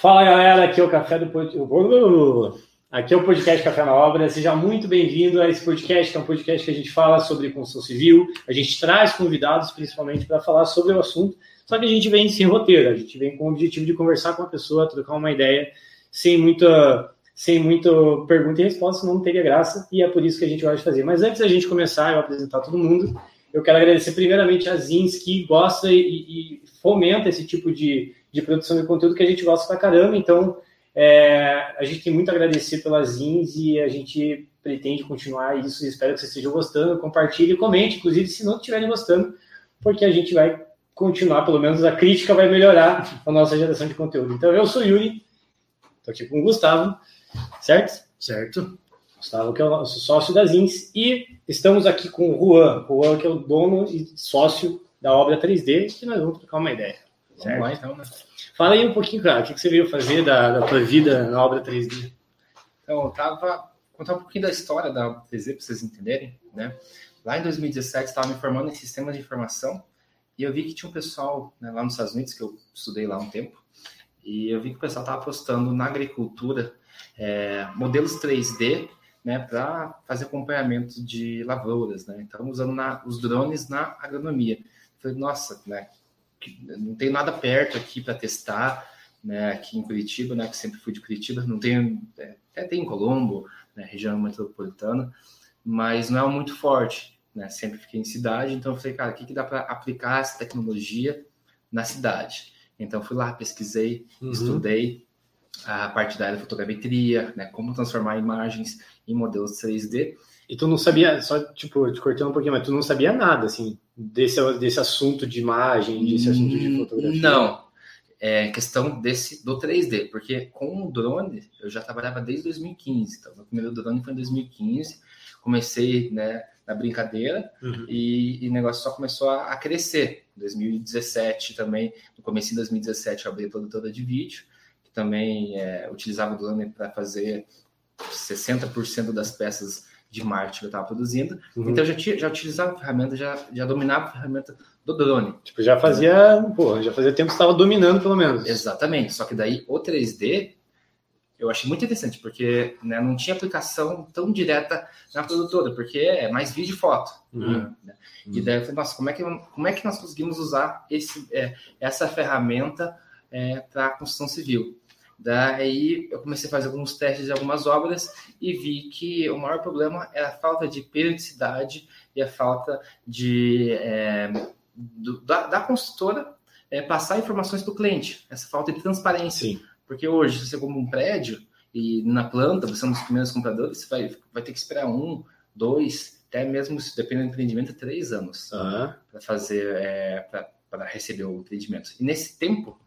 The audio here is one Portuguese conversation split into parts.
Fala galera, aqui é o Café do Podcast. Aqui é o podcast Café na Obra. Seja muito bem-vindo a esse podcast, que é um podcast que a gente fala sobre construção civil. A gente traz convidados, principalmente, para falar sobre o assunto. Só que a gente vem sem roteiro, a gente vem com o objetivo de conversar com a pessoa, trocar uma ideia, sem muita, sem muita pergunta e resposta, não teria graça. E é por isso que a gente vai fazer. Mas antes da gente começar, eu apresentar todo mundo, eu quero agradecer primeiramente a Zins, que gosta e, e fomenta esse tipo de de produção de conteúdo que a gente gosta pra caramba. Então, é, a gente tem muito a agradecer pelas zins e a gente pretende continuar isso. Espero que vocês estejam gostando. Compartilhe, comente, inclusive, se não estiverem gostando, porque a gente vai continuar, pelo menos a crítica vai melhorar a nossa geração de conteúdo. Então, eu sou Yuri, estou aqui com o Gustavo, certo? Certo. Gustavo, que é o nosso sócio das Zins, e estamos aqui com o Juan, Juan, que é o dono e sócio da obra 3D, que nós vamos trocar uma ideia. Vamos lá, então, né? Fala aí um pouquinho, cara, o que você veio fazer da, da tua vida na obra 3D? Então, eu tava contar um pouquinho da história da obra 3D para vocês entenderem, né? Lá em 2017, estava me formando em sistemas de informação e eu vi que tinha um pessoal né, lá nos Estados Unidos, que eu estudei lá um tempo, e eu vi que o pessoal estava apostando na agricultura é, modelos 3D né, para fazer acompanhamento de lavouras, né? Então, usando na, os drones na agronomia. Eu falei, nossa, né? Não tem nada perto aqui para testar, né, aqui em Curitiba, né, que sempre fui de Curitiba, não tem, é, até tem em Colombo, né, região metropolitana, mas não é muito forte, né, sempre fiquei em cidade, então eu falei, cara, o que, que dá para aplicar essa tecnologia na cidade? Então fui lá, pesquisei, uhum. estudei a parte da fotogrametria, né, como transformar imagens em modelos 3D. E tu não sabia, só tipo, te cortando um pouquinho, mas tu não sabia nada, assim, desse, desse assunto de imagem, desse assunto de hum, fotografia? Não. É questão desse do 3D, porque com o drone eu já trabalhava desde 2015. Então, meu primeiro drone foi em 2015. Comecei né, na brincadeira uhum. e, e, o negócio só começou a, a crescer. Em 2017 também, no começo de 2017, eu abri a produtora de vídeo, que também é, utilizava o drone para fazer 60% das peças de marketing que eu estava produzindo. Uhum. Então, eu já, tinha, já utilizava a ferramenta, já, já dominava a ferramenta do drone. Tipo, já fazia, pô, já fazia tempo que estava dominando, pelo menos. Exatamente. Só que daí, o 3D, eu achei muito interessante, porque né, não tinha aplicação tão direta na produtora, porque é mais vídeo e foto. Uhum. Né? E daí eu falei, nossa, como é que, como é que nós conseguimos usar esse, é, essa ferramenta é, para a construção civil? Daí eu comecei a fazer alguns testes de algumas obras e vi que o maior problema era a falta de periodicidade e a falta de é, do, da, da, construtora é, passar informações para o cliente, essa falta de transparência. Sim. Porque hoje, se você compra um prédio e na planta, você é um dos primeiros compradores, você vai, vai ter que esperar um, dois, até mesmo, se depende do empreendimento, três anos uhum. para fazer, é, para receber o atendimento. E nesse tempo,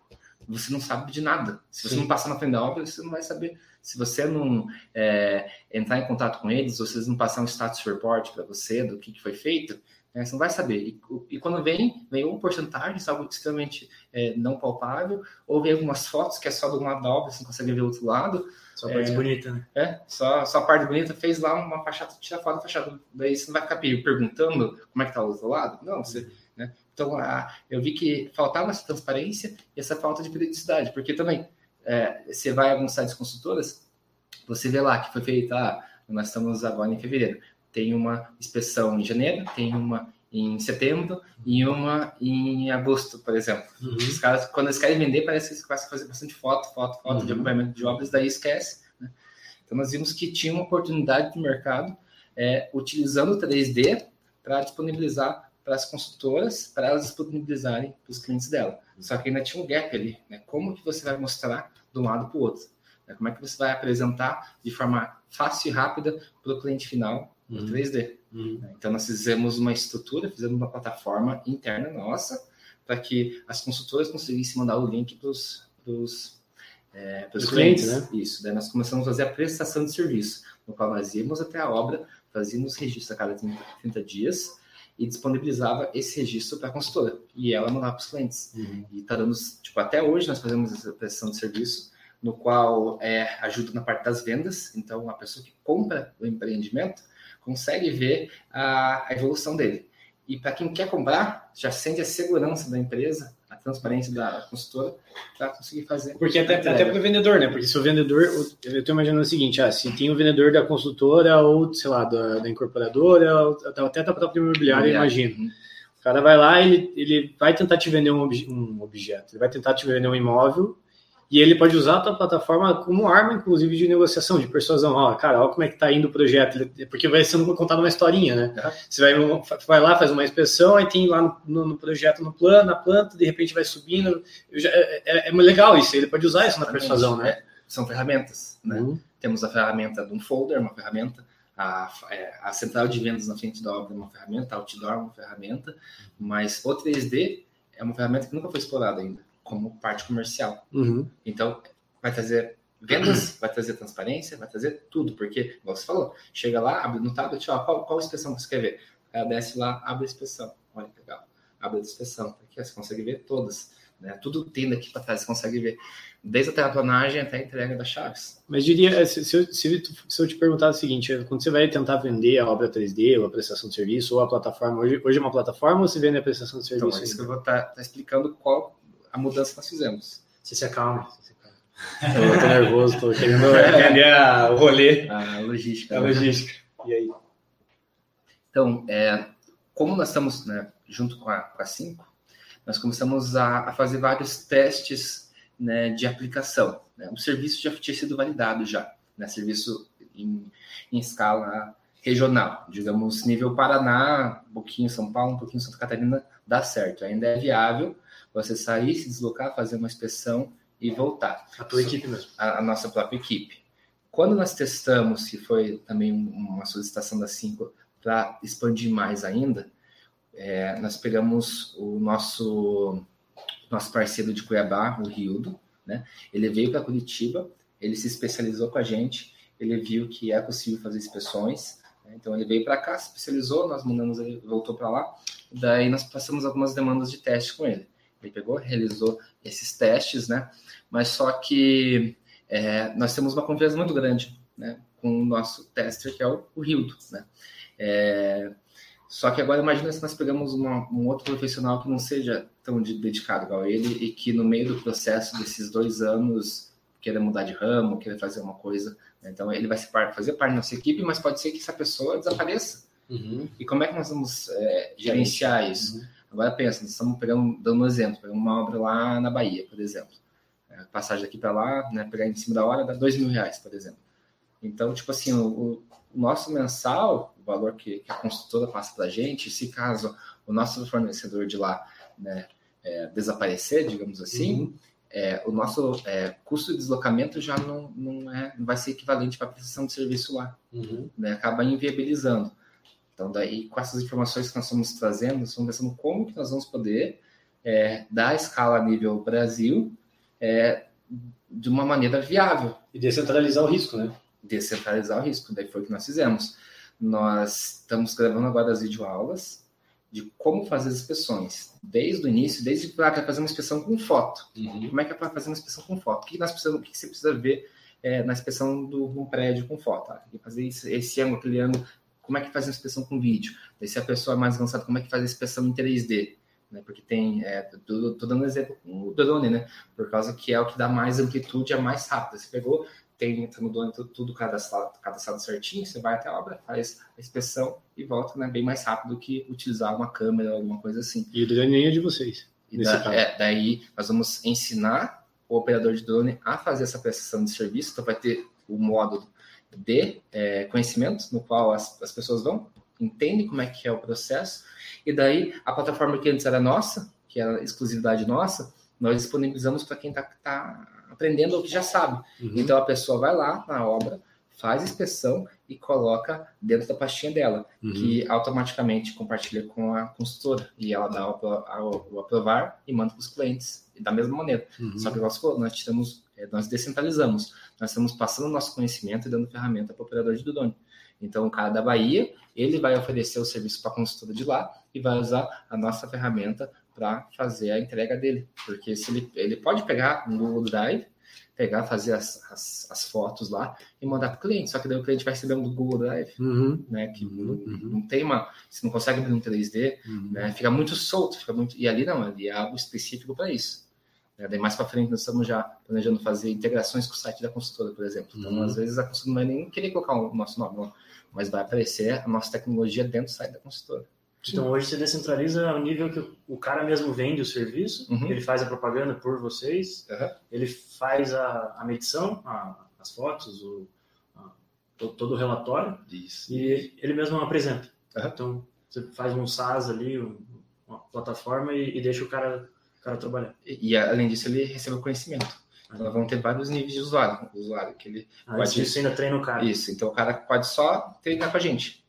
você não sabe de nada. Se você Sim. não passar na frente da obra, você não vai saber. Se você não é, entrar em contato com eles, ou se eles não passar um status report para você do que, que foi feito, né, você não vai saber. E, e, quando vem, vem uma porcentagem, é algo extremamente é, não palpável, ou vem algumas fotos que é só do lado da obra, você não consegue ver o outro lado. Só a parte é, bonita, né? É, só, só a parte bonita, fez lá uma fachada, tira foto da fachada. Daí você não vai ficar perguntando como é que tá o outro lado. Não, você então, a, eu vi que faltava essa transparência e essa falta de periodicidade, porque também é, você vai a alguns sites consultoras, você vê lá que foi feita, ah, nós estamos agora em fevereiro, tem uma inspeção em janeiro, tem uma em setembro e uma em agosto, por exemplo. Uhum. Os caras, quando eles querem vender, parece que eles começam a fazer bastante foto, foto, foto uhum. de acompanhamento de obras, daí esquece. Né? Então, nós vimos que tinha uma oportunidade de mercado é, utilizando o 3D para disponibilizar para as consultoras, para elas disponibilizarem para os clientes dela. Só que ainda tinha um gap ali, né? Como que você vai mostrar de um lado para o outro? Né? Como é que você vai apresentar de forma fácil e rápida para o cliente final no uhum. 3D? Uhum. Né? Então, nós fizemos uma estrutura, fizemos uma plataforma interna nossa, para que as consultoras conseguissem mandar o link para os é, clientes. clientes. Né? Isso. Daí nós começamos a fazer a prestação de serviço, no qual nós íamos até a obra, fazíamos registro a cada 30, 30 dias, e disponibilizava esse registro para a consultora e ela mandava para os clientes. Uhum. E tá dando, tipo, até hoje nós fazemos essa prestação de serviço, no qual é, ajuda na parte das vendas. Então, a pessoa que compra o empreendimento consegue ver a, a evolução dele. E para quem quer comprar, já sente a segurança da empresa a transparência da consultora para conseguir fazer. Porque até, até para o vendedor, né? Porque se o vendedor, eu estou imaginando o seguinte, ah, se tem o um vendedor da consultora ou, sei lá, da, da incorporadora, até da própria imobiliária, imagino. Uhum. O cara vai lá, ele, ele vai tentar te vender um, um objeto, ele vai tentar te vender um imóvel e ele pode usar a tua plataforma como arma, inclusive, de negociação, de persuasão. Ó, cara, olha como é que tá indo o projeto. Porque vai sendo contado uma historinha, né? Uhum. Você vai, vai lá, faz uma inspeção, aí tem lá no, no, projeto, no plano, na planta, de repente vai subindo. Já, é, é, é, legal isso, ele pode usar isso na persuasão, né? É, são ferramentas, né? Uhum. Temos a ferramenta de um folder, uma ferramenta. A, é, a central de vendas na frente da obra é uma ferramenta, a outdoor é uma ferramenta, mas o 3D é uma ferramenta que nunca foi explorada ainda como parte comercial. Uhum. Então, vai trazer vendas, vai trazer transparência, vai trazer tudo, porque, como você falou, chega lá, abre no tablet, ó, qual, qual inspeção que você quer ver? Aí desce lá, abre a inspeção. Olha que legal. Abre a inspeção. Aqui você consegue ver todas. Né? Tudo tem daqui para trás, você consegue ver. Desde a terraplanagem até a entrega das chaves. Mas diria, se, se, eu, se, se eu te perguntar o seguinte, quando você vai tentar vender a obra 3D, ou a prestação de serviço, ou a plataforma, hoje, hoje é uma plataforma ou você vende a prestação de serviço? Então, é isso que eu vou estar tá, tá explicando qual a mudança que nós fizemos. Você se acalma. Eu tô nervoso, tô querendo entender a, o rolê. A logística. A né? logística. E aí? Então, é, como nós estamos né, junto com a, com a 5, nós começamos a, a fazer vários testes né, de aplicação. Né? O serviço já tinha sido validado já, né? serviço em, em escala regional, digamos, nível Paraná, um pouquinho São Paulo, um pouquinho Santa Catarina, dá certo, ainda é viável, você sair, se deslocar, fazer uma inspeção e voltar. A tua equipe mesmo? A, a nossa própria equipe. Quando nós testamos, que foi também uma solicitação da Cinco para expandir mais ainda, é, nós pegamos o nosso nosso parceiro de Cuiabá, o Rildo, né? Ele veio para Curitiba, ele se especializou com a gente, ele viu que é possível fazer inspeções, né? então ele veio para cá, se especializou, nós mandamos ele voltou para lá, daí nós passamos algumas demandas de teste com ele. Ele pegou, realizou esses testes, né? Mas só que é, nós temos uma confiança muito grande, né? Com o nosso tester, que é o, o Hildo, né? É, só que agora imagina se nós pegamos uma, um outro profissional que não seja tão de, dedicado igual ele e que no meio do processo desses dois anos queira mudar de ramo, queira fazer uma coisa. Né? Então ele vai fazer parte da nossa equipe, mas pode ser que essa pessoa desapareça. Uhum. E como é que nós vamos é, gerenciar isso? Uhum. Agora pensa, estamos pegando, dando um exemplo, pegando uma obra lá na Bahia, por exemplo. É, passagem daqui para lá, né, pegar em cima da hora, dá dois mil reais, por exemplo. Então, tipo assim, o, o nosso mensal, o valor que, que a construtora passa para a gente, se caso o nosso fornecedor de lá né, é, desaparecer, digamos assim, uhum. é, o nosso é, custo de deslocamento já não, não, é, não vai ser equivalente para a prestação de serviço lá. Uhum. Né, acaba inviabilizando. Então, daí, com essas informações que nós estamos trazendo, nós estamos pensando como que nós vamos poder é, dar a escala a nível Brasil é, de uma maneira viável. E descentralizar o risco, né? Descentralizar o risco, daí foi o que nós fizemos. Nós estamos gravando agora as videoaulas de como fazer as inspeções, desde o início, desde para fazer uma inspeção com foto. Uhum. Como é que é para fazer uma inspeção com foto? O que, nós precisamos, o que você precisa ver é, na inspeção de um prédio com foto? Ah, fazer esse, esse ângulo, aquele ângulo, como é que faz a inspeção com vídeo? Daí, se a pessoa é mais avançada, como é que faz a inspeção em 3D? Né? Porque tem, é, tô, tô dando exemplo com o drone, né? Por causa que é o que dá mais amplitude, é mais rápido. Você pegou, tem tá no drone tudo, tudo cadastrado, cadastrado certinho, você vai até a obra, faz a inspeção e volta né, bem mais rápido que utilizar uma câmera ou alguma coisa assim. E o drone nem é de vocês. E da, é, daí nós vamos ensinar o operador de drone a fazer essa prestação de serviço, então vai ter o módulo de é, conhecimento no qual as, as pessoas vão, entendem como é que é o processo, e daí a plataforma que antes era nossa, que era exclusividade nossa, nós disponibilizamos para quem está tá aprendendo ou que já sabe. Uhum. Então a pessoa vai lá na obra, faz inspeção e coloca dentro da pastinha dela, uhum. que automaticamente compartilha com a consultora e ela dá o, aprovar e manda para os clientes da mesma maneira. Uhum. Só que nós, nós tiramos é, nós descentralizamos. Nós estamos passando o nosso conhecimento e dando ferramenta para o operador de drone. Então, o cara da Bahia, ele vai oferecer o serviço para a consultora de lá e vai usar a nossa ferramenta para fazer a entrega dele. Porque se ele, ele pode pegar no Google Drive, pegar, fazer as, as, as fotos lá e mandar para o cliente. Só que daí o cliente vai receber um do Google Drive, Uhum. né? Que Uhum, não, uhum. não tem uma. Você não consegue abrir um 3D, Uhum. né? Fica muito solto, fica muito. E ali não, ali é algo específico para isso. Né? Daí mais para frente nós estamos já planejando fazer integrações com o site da consultora, por exemplo. Então, Uhum. às vezes a consultora não vai nem querer colocar o nosso nome lá, mas vai aparecer a nossa tecnologia dentro do site da consultora. Então hoje você descentraliza ao nível que o- cara mesmo vende o serviço, Uhum. ele faz a propaganda por vocês, Uhum. ele faz a, a medição, a- as fotos, o, a- to- todo o relatório Isso. e ele mesmo apresenta. Uhum. Então você faz um SaaS ali, um- uma plataforma e, e deixa o cara, cara trabalhar. E, e, além disso, ele recebe o conhecimento. Então, nós vamos ter vários níveis de usuário. usuário que ele Aí Pode- você ainda treina o cara. Isso, então o cara pode só treinar com a gente.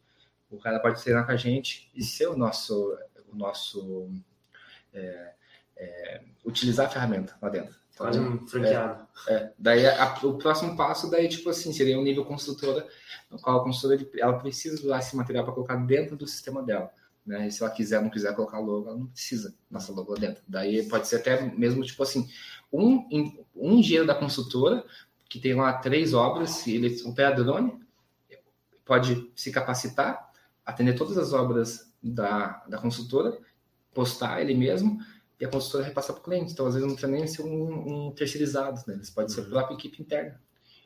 O cara pode treinar com a gente e ser o nosso, o nosso é, é, utilizar a ferramenta lá dentro. Então, Quase um franqueado. é, daí a- o próximo passo daí tipo assim seria um nível construtora, no qual a construtora ela precisa usar esse material para colocar dentro do sistema dela. Né? Se ela quiser não quiser colocar logo, ela não precisa nossa logo lá dentro. Daí pode ser até mesmo tipo assim um um engenheiro da consultora que tem lá três obras, e ele opera drone, pode se capacitar, atender todas as obras da, da consultora, postar ele mesmo, e a consultora repassar para o cliente. Então, às vezes, não precisa nem ser um, um terceirizado, né? Eles podem ser a própria equipe interna.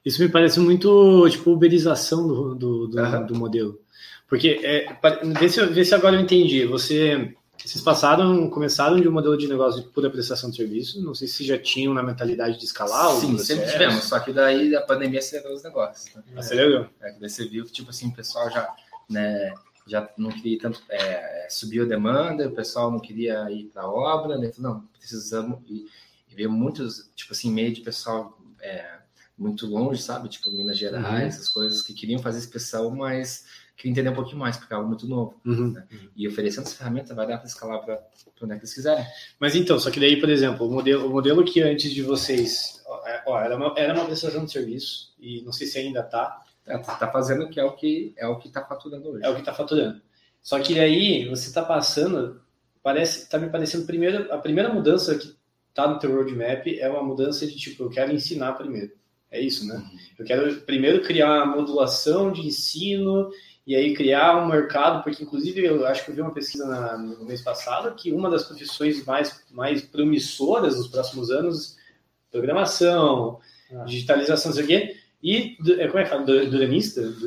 Isso me parece muito, tipo, uberização do, do, do, Aham. do modelo. Porque, é, vê, se, vê se agora eu entendi. Você, vocês passaram, começaram de um modelo de negócio de pura prestação de serviço. Não sei se já tinham na mentalidade de escalar Sim, sempre tivemos, só que daí a pandemia acelerou os negócios. Né? Acelerou. É, que daí você viu que, tipo assim, o pessoal já, né, já não queria tanto, é, subiu a demanda, o pessoal não queria ir para a obra, né? Falou, não, precisamos, e, e veio muitos, tipo assim, meio de pessoal é, muito longe, sabe? Tipo, Minas Gerais, Uhum. essas coisas que queriam fazer inspeção, mas queriam entender um pouquinho mais, porque é algo muito novo. Uhum. E oferecendo essa ferramenta vai dar para escalar para onde é que eles quiserem. Mas então, só que daí, por exemplo, o modelo, o modelo que antes de vocês. ó, é- ó, era, uma, era uma prestação de serviço, e não sei se ainda tá, Tá, tá fazendo que é o que é o que tá faturando hoje. é o que está faturando. Só que aí você está passando, parece, tá me parecendo primeiro, a primeira mudança que tá no teu roadmap é uma mudança de tipo, eu quero ensinar primeiro. É isso, né? Eu quero primeiro criar uma modulação de ensino e aí criar um mercado, porque inclusive eu acho que eu vi uma pesquisa na- no mês passado que uma das profissões mais, mais promissoras nos próximos anos, programação, Ah. digitalização, não sei o quê, e, é, como é que fala? Du-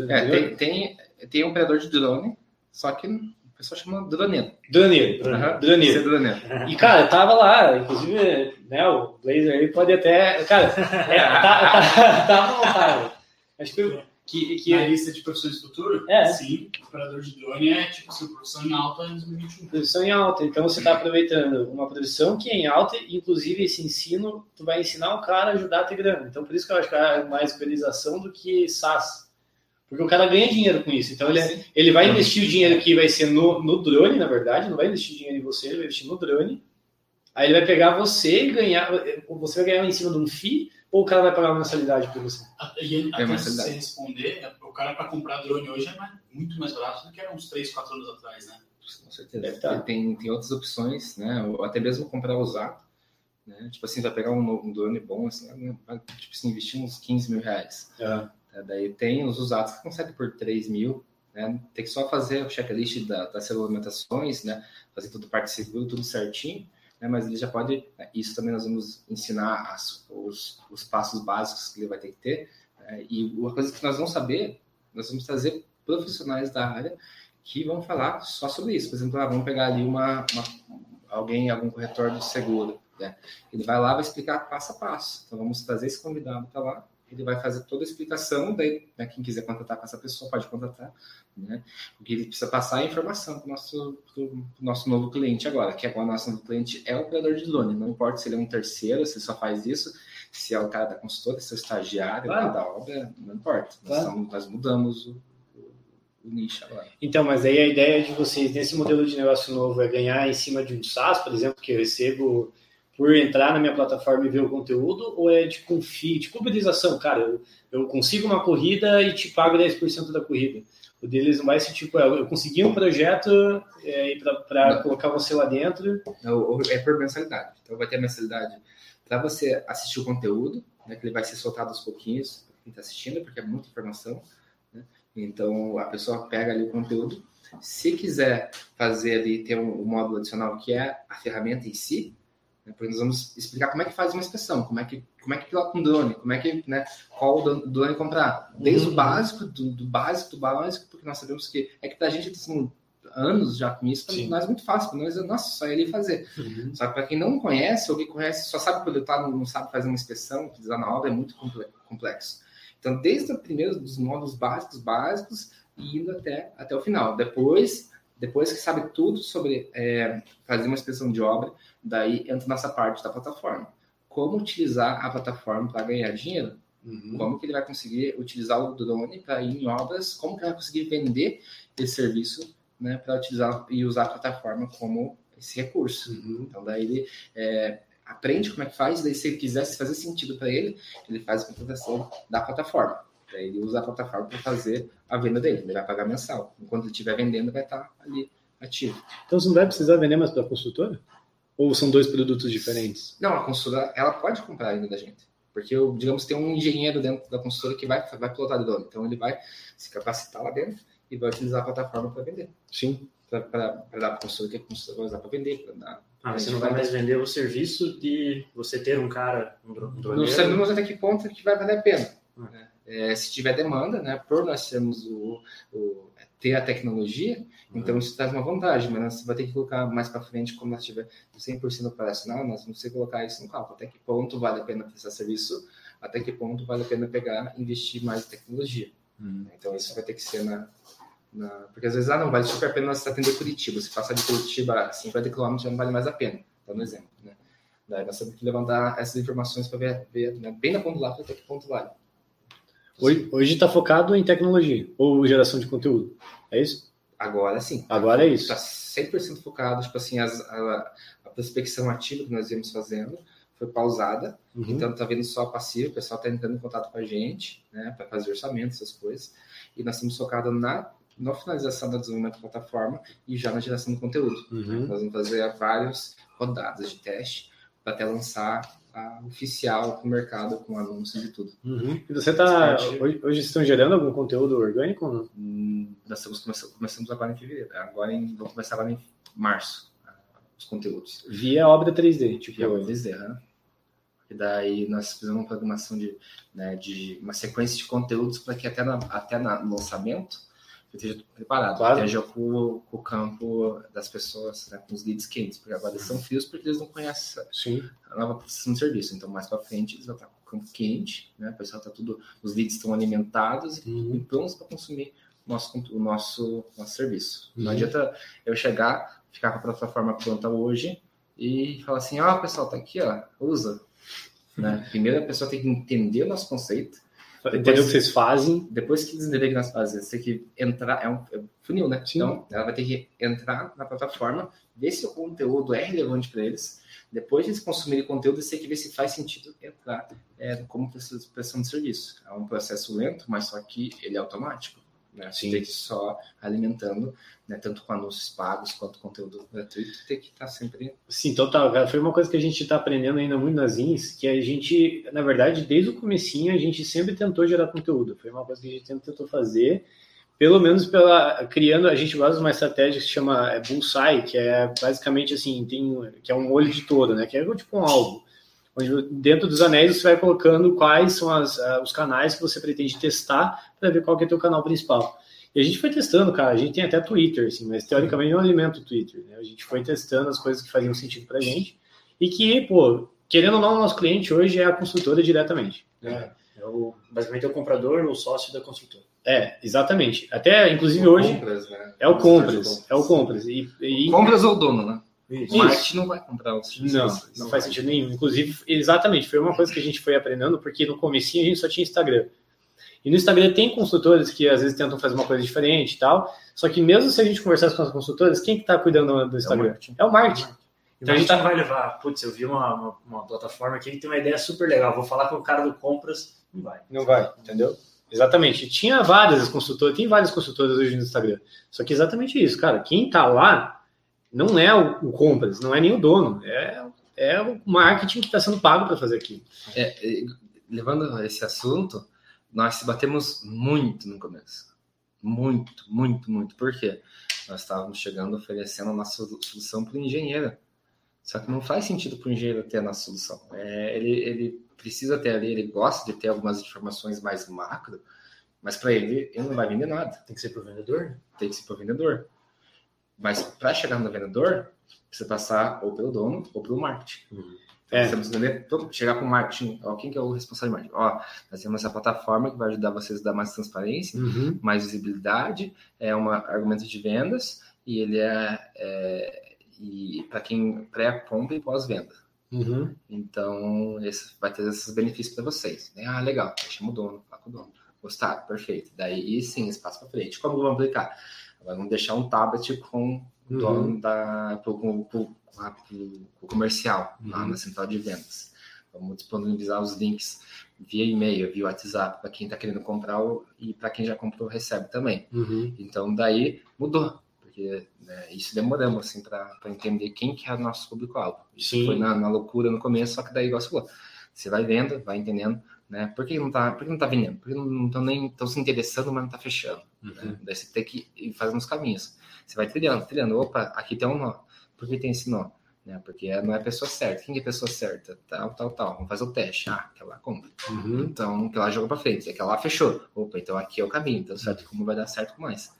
É, tem, tem, tem operador de drone, só que pessoal chama droneiro. Duraneiro. Aham, Duraneiro. Ser droneiro. E, cara, tava lá, inclusive, né, o Blazer aí pode até. Cara, é, tá, tá, tava à vontade. Acho que, que, que Na lista de profissões do futuro, É. sim, operador de drone é tipo assim, profissão em alta em 2021. profissão em alta. Então você está aproveitando uma profissão que é em alta, e, inclusive esse ensino, tu vai ensinar o cara a ajudar a ter grana. Então por isso que eu acho que é mais uberização do que SaaS. Porque o cara ganha dinheiro com isso. Então ele, Sim. ele vai investir o dinheiro que vai ser no, no drone, na verdade, não vai investir dinheiro em você, ele vai investir no drone. Aí ele vai pegar você e ganhar. Você vai ganhar em cima de um FII, ou o cara vai pagar uma mensalidade por você? E até mais se você responder, o cara para comprar drone hoje é mais- muito mais barato do que era uns 3, 4 anos atrás, né? Com certeza. Deve tá. Tem, tem outras opções, né? Ou até mesmo comprar usado. Né? Tipo assim, vai pegar um, um drone bom, assim, vai, tipo assim, investir uns 15 mil reais. É, daí tem os usados que consegue por 3 mil. Né? Tem que só fazer o checklist da, das regulamentações, né? fazer tudo parte seguro, tudo certinho. Né? Mas ele já pode. né? Isso também nós vamos ensinar as, os, os passos básicos que ele vai ter que ter. né? E uma coisa que nós vamos saber, nós vamos trazer profissionais da área que vão falar só sobre isso. Por exemplo, ah, vamos pegar ali uma, uma- alguém, algum corretor do seguro. Né? Ele vai lá vai explicar passo a passo. Então vamos trazer esse convidado para lá. Ele vai fazer toda a explicação, daí né, quem quiser contratar com essa pessoa pode contratar, né? Porque ele precisa passar a informação para o nosso, pro nosso nosso novo cliente agora, que agora o nosso novo cliente é o operador de drone. Não importa se ele é um terceiro, se ele só faz isso, se é o cara da consultora, se é o estagiário Claro. da obra, não importa. Nós, Claro. estamos- nós mudamos o, o- o nicho agora. Então, mas aí a ideia de vocês nesse modelo de negócio novo é ganhar em cima de um SaaS, por exemplo, que eu recebo por entrar na minha plataforma e ver o conteúdo, ou é de confio, de pulverização? Cara, eu, eu consigo uma corrida e te pago 10% da corrida. O deles não vai ser tipo, é, eu consegui um projeto é, para Não. colocar você lá dentro. É o- É por mensalidade. Então vai ter a mensalidade para você assistir o conteúdo, né, que ele vai ser soltado aos pouquinhos quem está assistindo, porque é muita informação. Né? Então a pessoa pega ali o conteúdo. Se quiser fazer ali, ter um, um módulo adicional que é a ferramenta em si, né, porque nós vamos explicar como é que faz uma inspeção, como é que, como é que pilota um drone, como é que, né, qual o drone comprar. Desde uhum. o básico, do, do, básico, do básico, porque nós sabemos que é que para a gente são anos já com isso, para nós é muito fácil, para nós é, nossa, só ir ali fazer. Uhum. Só que para quem não conhece, ou quem conhece, só sabe pilotar, não, não sabe fazer uma inspeção, utilizar na obra, é muito complexo. Então, desde o primeiro dos módulos básicos, básicos, e indo até, até o final. Depois, depois que sabe tudo sobre é, fazer uma inspeção de obra, daí entra nessa parte da plataforma. Como utilizar a plataforma para ganhar dinheiro? Uhum. Como que ele vai conseguir utilizar o drone para ir em obras? Como que ele vai conseguir vender esse serviço né, para utilizar e usar a plataforma como esse recurso? Uhum. Então, daí ele é, aprende como é que faz, daí se ele quiser se fazer sentido para ele, ele faz a contratação da plataforma. Daí ele usa a plataforma para fazer a venda dele, ele vai pagar mensal. Enquanto ele estiver vendendo, vai estar ali ativo. Então você não vai precisar vender mais para a consultora? Ou são dois produtos diferentes? Não, a consultora ela pode comprar ainda da gente. Porque, eu, digamos, tem um engenheiro dentro da consultora que vai, vai pilotar de drone. Então, ele vai se capacitar lá dentro e vai utilizar a plataforma para vender. Sim. Para dar para a consultora que a consultora vai usar para vender. Pra dar, ah, você não vai mais vender o serviço de você ter um cara, um droneiro. Não sabemos até que ponto que vai valer a pena. Ah. Né? É, se tiver demanda, né, por nós termos o, o ter a tecnologia, então isso traz uma vantagem, mas nós vai ter que colocar mais para frente, quando nós tiver 100% operacional, nós vamos ter que colocar isso no cálculo. Até que ponto vale a pena prestar serviço, até que ponto vale a pena pegar investir mais em tecnologia. Uhum. Então isso vai ter que ser na, na, Porque às vezes, ah, não, vale super a pena nós atender Curitiba. Se passar de Curitiba a 50 km já não vale mais a pena. Dando um exemplo, né? Daí nós temos que levantar essas informações para ver, ver né, bem na ponta lá até que ponto vale. Hoje está focado em tecnologia ou geração de conteúdo, é isso? Agora sim. Agora é isso. Está 100% focado, tipo assim, as, a, a, prospecção ativa que nós íamos fazendo foi pausada, uhum. então está vendo só passivo, o pessoal está entrando em contato com a gente, né, para fazer orçamento, essas coisas, e nós estamos focados na, na finalização da desenvolvimento da plataforma e já na geração de conteúdo. Uhum. Nós vamos fazer várias rodadas de teste para até lançar a oficial no mercado com anúncios e tudo. Uhum. E você está hoje, hoje estão gerando algum conteúdo orgânico? Hum, nós estamos começando, começamos agora em fevereiro. Agora em, vamos começar agora em março os conteúdos. Via obra 3D, tipo. Via obra 3D, né? E daí nós fizemos uma programação de, né, de uma sequência de conteúdos para que até, na, até no lançamento esteja preparado, claro. esteja com, com, o campo das pessoas, né, com os leads quentes, porque agora eles são frios porque eles não conhecem Sim. a nova prestação de serviço. Então, mais para frente, eles vão estar com o campo quente, né, o pessoal está tudo, os leads estão alimentados uhum. e prontos para consumir o nosso, o nosso, nosso serviço. Uhum. Não adianta eu chegar, ficar com a plataforma pronta hoje e falar assim: ó, pessoal, tá aqui, ó, usa. Né? Primeiro a pessoa tem que entender o nosso conceito, Entender o que vocês fazem. Depois que eles o que nós fazemos, você tem que entrar, é um, é um funil, né? Sim. Então, ela vai ter que entrar na plataforma, ver se o conteúdo é relevante para eles. Depois de eles consumirem conteúdo, eles têm que ver se faz sentido entrar é, como prestação de serviço. É um processo lento, mas só que ele é automático. Né? Sim. Tem que só alimentando, né, tanto com anúncios pagos quanto conteúdo gratuito, tem que estar tá sempre. Sim, total, cara. Foi uma coisa que a gente está aprendendo ainda muito nas INS, que a gente, na verdade, desde o comecinho, a gente sempre tentou gerar conteúdo. Foi uma coisa que a gente sempre tentou fazer, pelo menos pela criando, a gente de uma estratégia que se chama é, Bullseye, que é basicamente assim, tem, que é um olho de todo, né? Que é tipo um alvo onde dentro dos anéis você vai colocando quais são as, uh, os canais que você pretende testar para ver qual que é o teu canal principal. E a gente foi testando, cara, a gente tem até Twitter, assim, mas teoricamente não alimenta o Twitter, né? A gente foi testando as coisas que faziam sentido pra gente e que, pô, querendo ou não, o nosso cliente hoje é a consultora diretamente. Né? É, é o, basicamente é o comprador ou sócio da consultora. É, exatamente. Até, inclusive, o hoje. Compras, né? É o compras. É o compras. E, e... Compras ou dono, né? Isso. O marketing não vai comprar os serviços. Não, não, faz sentido nenhum. Inclusive, exatamente, foi uma coisa que a gente foi aprendendo, porque no comecinho a gente só tinha Instagram. E no Instagram tem consultores que às vezes tentam fazer uma coisa diferente e tal. Só que mesmo se a gente conversasse com as consultoras, quem que tá cuidando do Instagram? É o marketing. É o marketing. Então a gente tá... não vai levar, putz, eu vi uma, uma, uma, plataforma aqui que tem uma ideia super legal, vou falar com o cara do compras, não vai. Não vai, entendeu? Exatamente. Tinha várias consultoras, tem várias consultoras hoje no Instagram. Só que exatamente isso, cara. Quem tá lá não é o, o compras, não é nem o dono, é, é o marketing que está sendo pago para fazer aquilo. É, levando esse assunto, nós se batemos muito no começo. Muito, muito, muito. Por quê? Nós estávamos chegando oferecendo a nossa solução para o engenheiro. Só que não faz sentido para o engenheiro ter a nossa solução. É, ele, ele precisa ter ali, ele gosta de ter algumas informações mais macro, mas para ele, ele não vai vender nada. Tem que ser para o vendedor? Tem que ser para o vendedor. Mas para chegar no vendedor, precisa passar ou pelo dono ou pelo marketing. Uhum. É. Você precisa vender, chegar para o marketing. Ó, quem que é o responsável de marketing? Ó, nós temos essa plataforma que vai ajudar vocês a dar mais transparência, Uhum. mais visibilidade, é um argumento de vendas e ele é, é e para quem pré-compra e pós-venda. Uhum. Então, esse vai ter esses benefícios para vocês. né? Ah, legal, chama o dono, fala com o dono. Gostaram, perfeito. Daí sim, espaço para frente. Como vamos aplicar? Agora vamos deixar um tablet com o Uhum. dono da pro, pro, lá pro- pro comercial, lá Uhum. na central de vendas. Vamos disponibilizar os links via e-mail, via WhatsApp, para quem está querendo comprar o- e para quem já comprou recebe também. Uhum. Então daí mudou, porque né, isso demoramos assim para entender quem que é o nosso público-alvo. Isso foi na, na loucura no começo, só que daí igual você falou, você vai vendo, vai entendendo, né? Por que não tá, por que não tá vendendo? Por que não estão nem estão se interessando, mas não tá fechando? Uhum. né? Daí você tem que ir fazendo os caminhos. Você vai trilhando, trilhando. Opa, aqui tem um nó. Por que tem esse nó? Né? Porque não é a pessoa certa. Quem que é a pessoa certa? Tal, tal, tal. Vamos fazer o teste. Ah, aquela compra. Uhum. Então, aquela jogou para frente. Aquela fechou. Opa, então aqui é o caminho. Então, certo como vai dar certo com mais.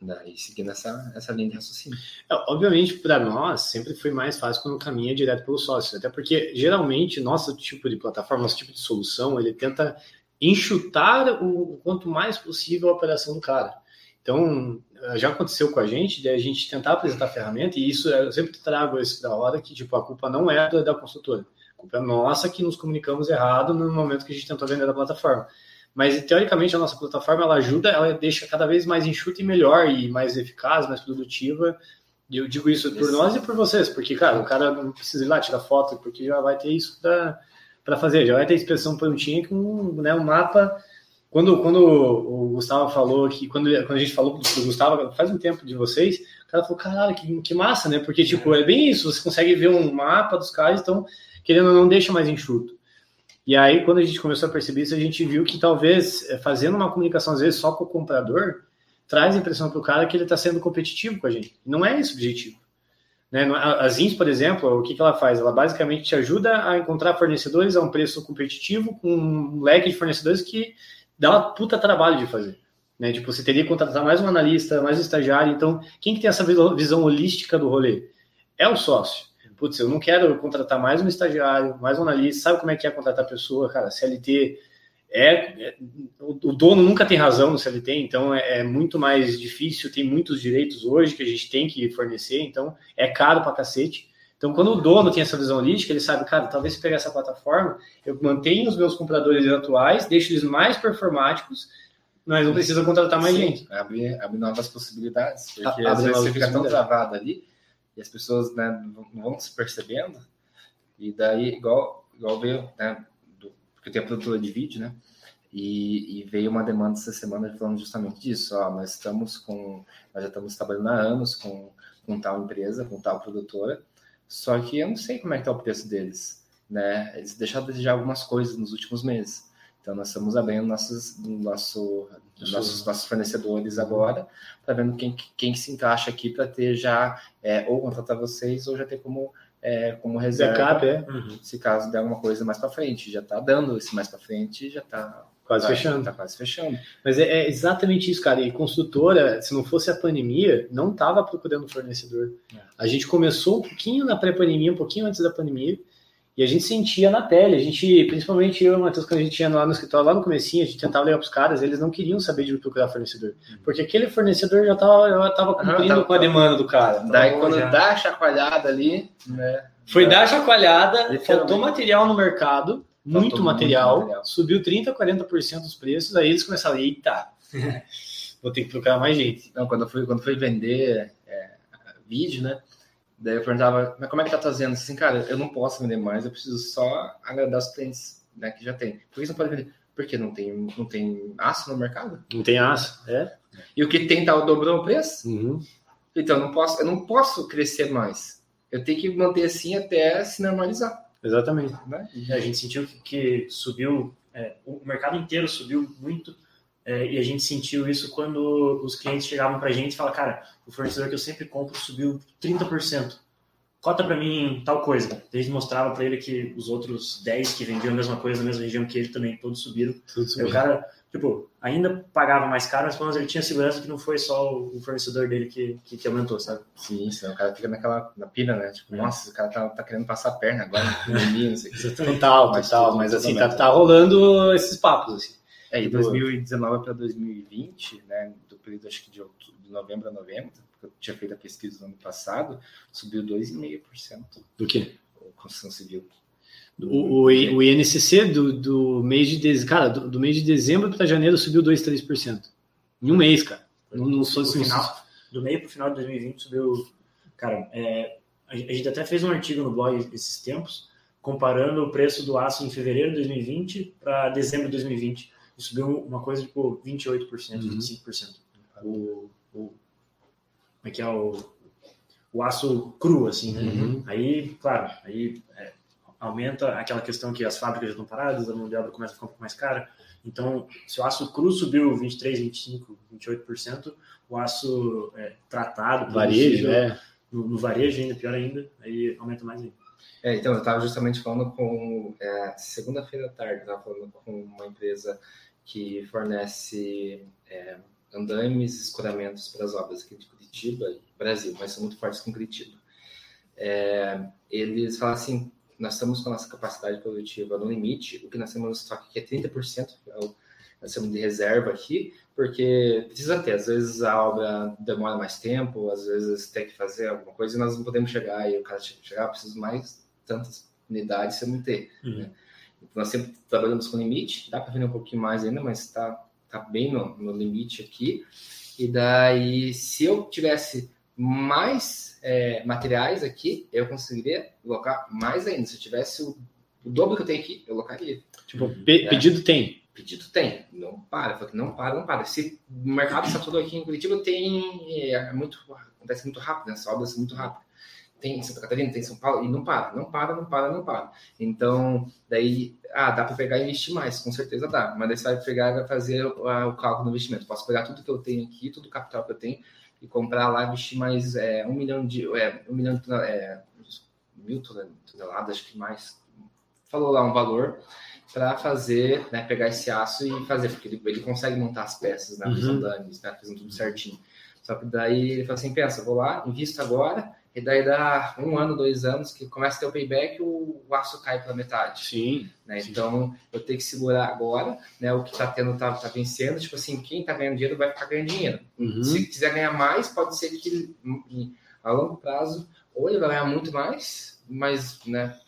Daí, seguindo essa, essa linha de raciocínio. É, Obviamente, para nós, sempre foi mais fácil quando caminha direto pelo sócio. Até porque, geralmente, nosso tipo de plataforma, nosso tipo de solução, ele tenta enxutar o quanto mais possível a operação do cara. Então, já aconteceu com a gente, de a gente tentar apresentar a ferramenta, e isso eu sempre trago isso da hora, que tipo, a culpa não é da, da consultora. A culpa é nossa que nos comunicamos errado no momento que a gente tentou vender a plataforma. Mas, teoricamente, a nossa plataforma, ela ajuda, ela deixa cada vez mais enxuta e melhor, e mais eficaz, mais produtiva. E eu digo isso por Isso. nós e por vocês, porque, cara, o cara não precisa ir lá tirar foto, porque já vai ter isso para fazer, já vai ter inspeção prontinha com né, um mapa. Quando, quando o Gustavo falou que, quando, quando a gente falou do Gustavo, faz um tempo de vocês, o cara falou, caralho, que, que massa, né? Porque, tipo, é bem isso, você consegue ver um mapa dos caras, então, querendo ou não, deixa mais enxuto. E aí, quando a gente começou a perceber isso, a gente viu que talvez eh, fazendo uma comunicação, às vezes, só com o comprador, traz a impressão para o cara que ele está sendo competitivo com a gente. Não é esse o objetivo. Né? Não- A Zins, por exemplo, o que, que ela faz? Ela basicamente te ajuda a encontrar fornecedores a um preço competitivo com um leque de fornecedores que dá uma puta trabalho de fazer. Né? Tipo, você teria que contratar mais um analista, mais um estagiário. Então, quem que tem essa visão visão holística do rolê? É o sócio. Putz, eu não quero contratar mais um estagiário, mais um analista. Sabe como é que é contratar pessoa, cara? CLT é, é- o, dono nunca tem razão no CLT, então é, é muito mais difícil, tem muitos direitos hoje que a gente tem que fornecer, então é caro pra cacete. Então, quando o dono tem essa visão holística, ele sabe, cara, talvez se pegar essa plataforma, eu mantenho os meus compradores atuais, deixo eles mais performáticos, mas não precisa contratar mais Sim, gente. Abre, abre novas possibilidades. Porque A- às vezes você fica tão travado ali e as pessoas né, não não vão se percebendo. E daí, igual, igual veio, né? Porque eu tenho a produtora de vídeo, né? E, e veio uma demanda essa semana falando justamente disso. Ó, nós estamos com. Nós já estamos trabalhando há anos com, com tal empresa, com tal produtora, só que eu não sei como é que tá o preço deles. Né? Eles deixaram de desejar algumas coisas nos últimos meses. Então, nós estamos abrindo nossos, nosso, nossos, nossos fornecedores agora, para vendo quem, quem se encaixa aqui para ter já, é, ou contratar vocês, ou já ter como, é, como reserva, Backup, é, se caso der alguma coisa mais para frente. Já está dando esse mais para frente, já está quase fechando. Tá quase fechando. Mas é, é exatamente isso, cara. E construtora, se não fosse a pandemia, não estava procurando fornecedor. É. A gente começou um pouquinho na pré-pandemia, um pouquinho antes da pandemia, e a gente sentia na pele. A gente, principalmente eu e o Matheus, quando a gente ia lá no escritório, lá no comecinho, a gente tentava ligar para os caras, eles não queriam saber de procurar fornecedor. Porque aquele fornecedor já estava já tava cumprindo tava- com a demanda do cara. Daí, bom, quando já. dá a chacoalhada ali, né? Foi já- dar a chacoalhada, faltou material no mercado, muito muito material, material. subiu 30%, 40% dos preços, aí eles começaram, eita, vou ter que procurar mais gente. Não, quando eu fui, quando fui vender é, vídeo, né? Daí eu perguntava, mas como é que tá fazendo? Assim, cara, eu não posso vender mais, eu preciso só agradar os clientes né, que já tem. Por que você não pode vender? Porque não tem, não tem aço no mercado. Não tem aço, é? E o que tem tá dobrou o preço. Uhum. Então eu não posso, eu não posso crescer mais. Eu tenho que manter assim até se normalizar. Exatamente. Né? E a gente sentiu que, que subiu, é, o mercado inteiro subiu muito, é, e a gente sentiu isso quando os clientes chegavam para a gente e falavam, cara, o fornecedor que eu sempre compro subiu 30%. Cota para mim tal coisa. A gente mostrava para ele que os outros 10 que vendiam a mesma coisa na mesma região que ele também, todos subiram. Tudo subiu. o cara, tipo, ainda pagava mais caro, mas pelo menos ele tinha segurança que não foi só o fornecedor dele que, que, que aumentou, sabe? Sim, senão o cara fica naquela na pira, né? Tipo, É. nossa, o cara tá, tá querendo passar a perna agora, não sei o quê. Total, Mas total. Mas assim, tá, tá rolando esses papos, assim. É, e Boa. 2019 para 2020, né, do período acho que de, outubro, de novembro a novembro, porque eu tinha feito a pesquisa no ano passado, subiu 2,5% Do quê? a construção civil. O, o, o INCC do, do mês de dezembro, cara, do, do mês de dezembro para janeiro subiu 2, 3%. Em um mês, cara. Não, não sou assim. final, do meio para o final de 2020 subiu. Cara, é, a gente até fez um artigo no blog esses tempos, comparando o preço do aço em fevereiro de 2020 para dezembro de 2020. E subiu uma coisa tipo 28%, Uhum. 25%. O, o, como é que é o, o aço cru, assim, né? Uhum. Aí, claro, aí é, aumenta aquela questão que as fábricas já estão paradas, a mão de obra começa a ficar um pouco mais cara. Então, se o aço cru subiu 23, 25, 28%, o aço é, tratado, Varejo, é. no, no varejo ainda, pior ainda, aí aumenta mais ainda. É, então, eu estava justamente falando com. É, Segunda-feira à tarde, eu estava falando com uma empresa que fornece é, andames e escoramentos para as obras aqui de Curitiba Brasil, mas são muito fortes com Curitiba. É, eles falam assim: nós estamos com a nossa capacidade produtiva no limite, o que nós temos no estoque aqui é 30%, é o, nós temos de reserva aqui, porque precisa ter, às vezes a obra demora mais tempo, às vezes tem que fazer alguma coisa e nós não podemos chegar, e o cara chega, chegar, preciso mais tantas unidades você não ter. Uhum. Né? Nós sempre trabalhamos com limite, dá para vender um pouquinho mais ainda, mas está tá bem no, no limite aqui. E daí, se eu tivesse mais é, materiais aqui, eu conseguiria colocar mais ainda. Se eu tivesse o, o dobro que eu tenho aqui, eu colocaria. Tipo, pe- É. pedido tem. Pedido tem, não para, não para, não para. Se o mercado está todo aqui em Curitiba, tem. É, muito, acontece muito rápido, né? As obras muito rápidas. Tem em Santa Catarina, tem em São Paulo, e não para, não para, não para, não para. Então, daí, ah, dá para pegar e investir mais, com certeza dá. Mas daí você vai pegar e vai fazer o, a- o cálculo do investimento. Posso pegar tudo que eu tenho aqui, todo o capital que eu tenho, e comprar lá, investir mais é, um milhão de. É, um milhão de. É, mil toneladas, acho que mais. Falou lá um valor para fazer, né, pegar esse aço e fazer, porque ele, ele consegue montar as peças, né, os Uhum. né, fazendo tudo certinho. Só que daí ele fala assim, pensa, vou lá, invisto agora, e daí dá um ano, dois anos, que começa a ter o payback, o, o aço cai pela metade, Sim. né? Sim. Então, eu tenho que segurar agora, né, o que tá tendo tá, tá vencendo, tipo assim, quem tá ganhando dinheiro vai ficar ganhando dinheiro. Uhum. Se quiser ganhar mais, pode ser que a longo prazo, ou ele vai ganhar muito mais, mas, né,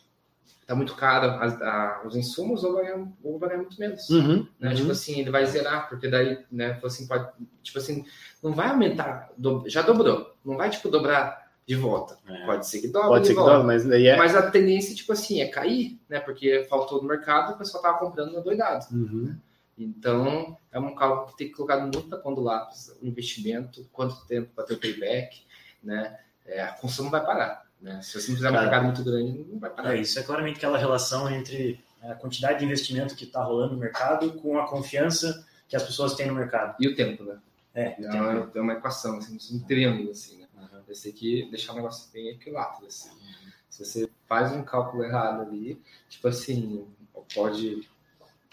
tá muito caro as- a- os insumos, ou vai ganhar, ou vai ganhar muito menos. Uhum. Né? Uhum. Tipo assim, ele vai zerar, porque daí, né, falou assim, pode, tipo assim, não vai aumentar, do- já dobrou, não vai, tipo, dobrar de volta. É. Pode ser que dobre Pode de ser que não, mas daí é. Mas a tendência, tipo assim, é cair, né, porque faltou no mercado, o pessoal tava comprando doidado. Uhum. Então, é um cálculo que tem que colocar muito na ponta do lápis, o investimento, quanto tempo para ter o payback, né, é, a não vai parar, né, se você não fizer um mercado muito grande, não vai parar. É, isso é claramente aquela relação entre a quantidade de investimento que está rolando no mercado com a confiança que as pessoas têm no mercado. E o tempo, né? É, É uma, é uma equação, assim, um triângulo, assim, né? Uhum. Você tem que deixar o negócio bem equilátero, assim. Se você faz um cálculo errado ali, tipo assim, pode,